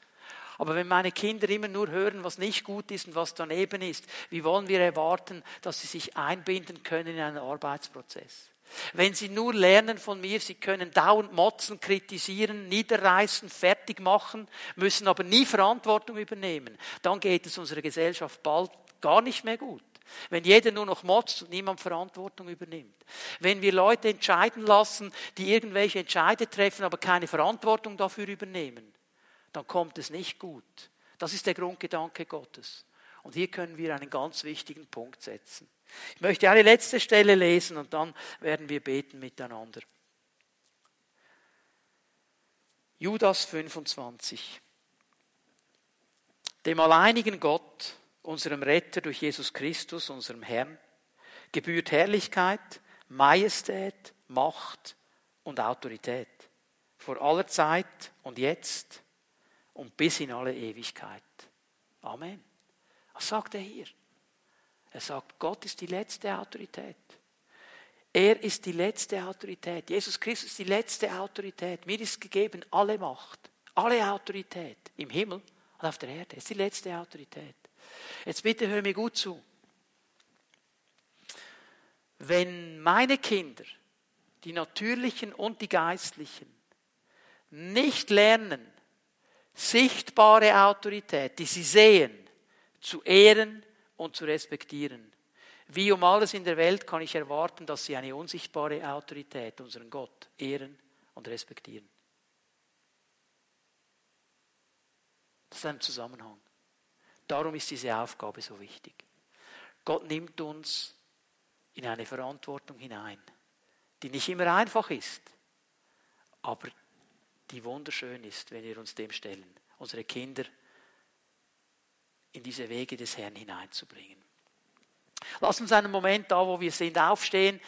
Aber wenn meine Kinder immer nur hören, was nicht gut ist und was daneben ist, wie wollen wir erwarten, dass sie sich einbinden können in einen Arbeitsprozess? Wenn sie nur lernen von mir, sie können dauernd motzen, kritisieren, niederreißen, fertig machen, müssen aber nie Verantwortung übernehmen, dann geht es unserer Gesellschaft bald gar nicht mehr gut. Wenn jeder nur noch motzt und niemand Verantwortung übernimmt. Wenn wir Leute entscheiden lassen, die irgendwelche Entscheide treffen, aber keine Verantwortung dafür übernehmen, dann kommt es nicht gut. Das ist der Grundgedanke Gottes. Und hier können wir einen ganz wichtigen Punkt setzen. Ich möchte eine letzte Stelle lesen und dann werden wir beten miteinander. Judas 25. Dem alleinigen Gott, unserem Retter durch Jesus Christus, unserem Herrn, gebührt Herrlichkeit, Majestät, Macht und Autorität vor aller Zeit und jetzt und bis in alle Ewigkeit. Amen. Was sagt er hier? Er sagt, Gott ist die letzte Autorität. Er ist die letzte Autorität. Jesus Christus ist die letzte Autorität. Mir ist gegeben alle Macht, alle Autorität im Himmel und auf der Erde. Er ist die letzte Autorität. Jetzt bitte hör mir gut zu. Wenn meine Kinder, die natürlichen und die geistlichen, nicht lernen, sichtbare Autorität, die sie sehen, zu ehren und zu respektieren. Wie um alles in der Welt kann ich erwarten, dass sie eine unsichtbare Autorität, unseren Gott, ehren und respektieren. Das ist ein Zusammenhang. Darum ist diese Aufgabe so wichtig. Gott nimmt uns in eine Verantwortung hinein, die nicht immer einfach ist, aber die wunderschön ist, wenn wir uns dem stellen, unsere Kinder in diese Wege des Herrn hineinzubringen. Lass uns einen Moment da, wo wir sind, aufstehen.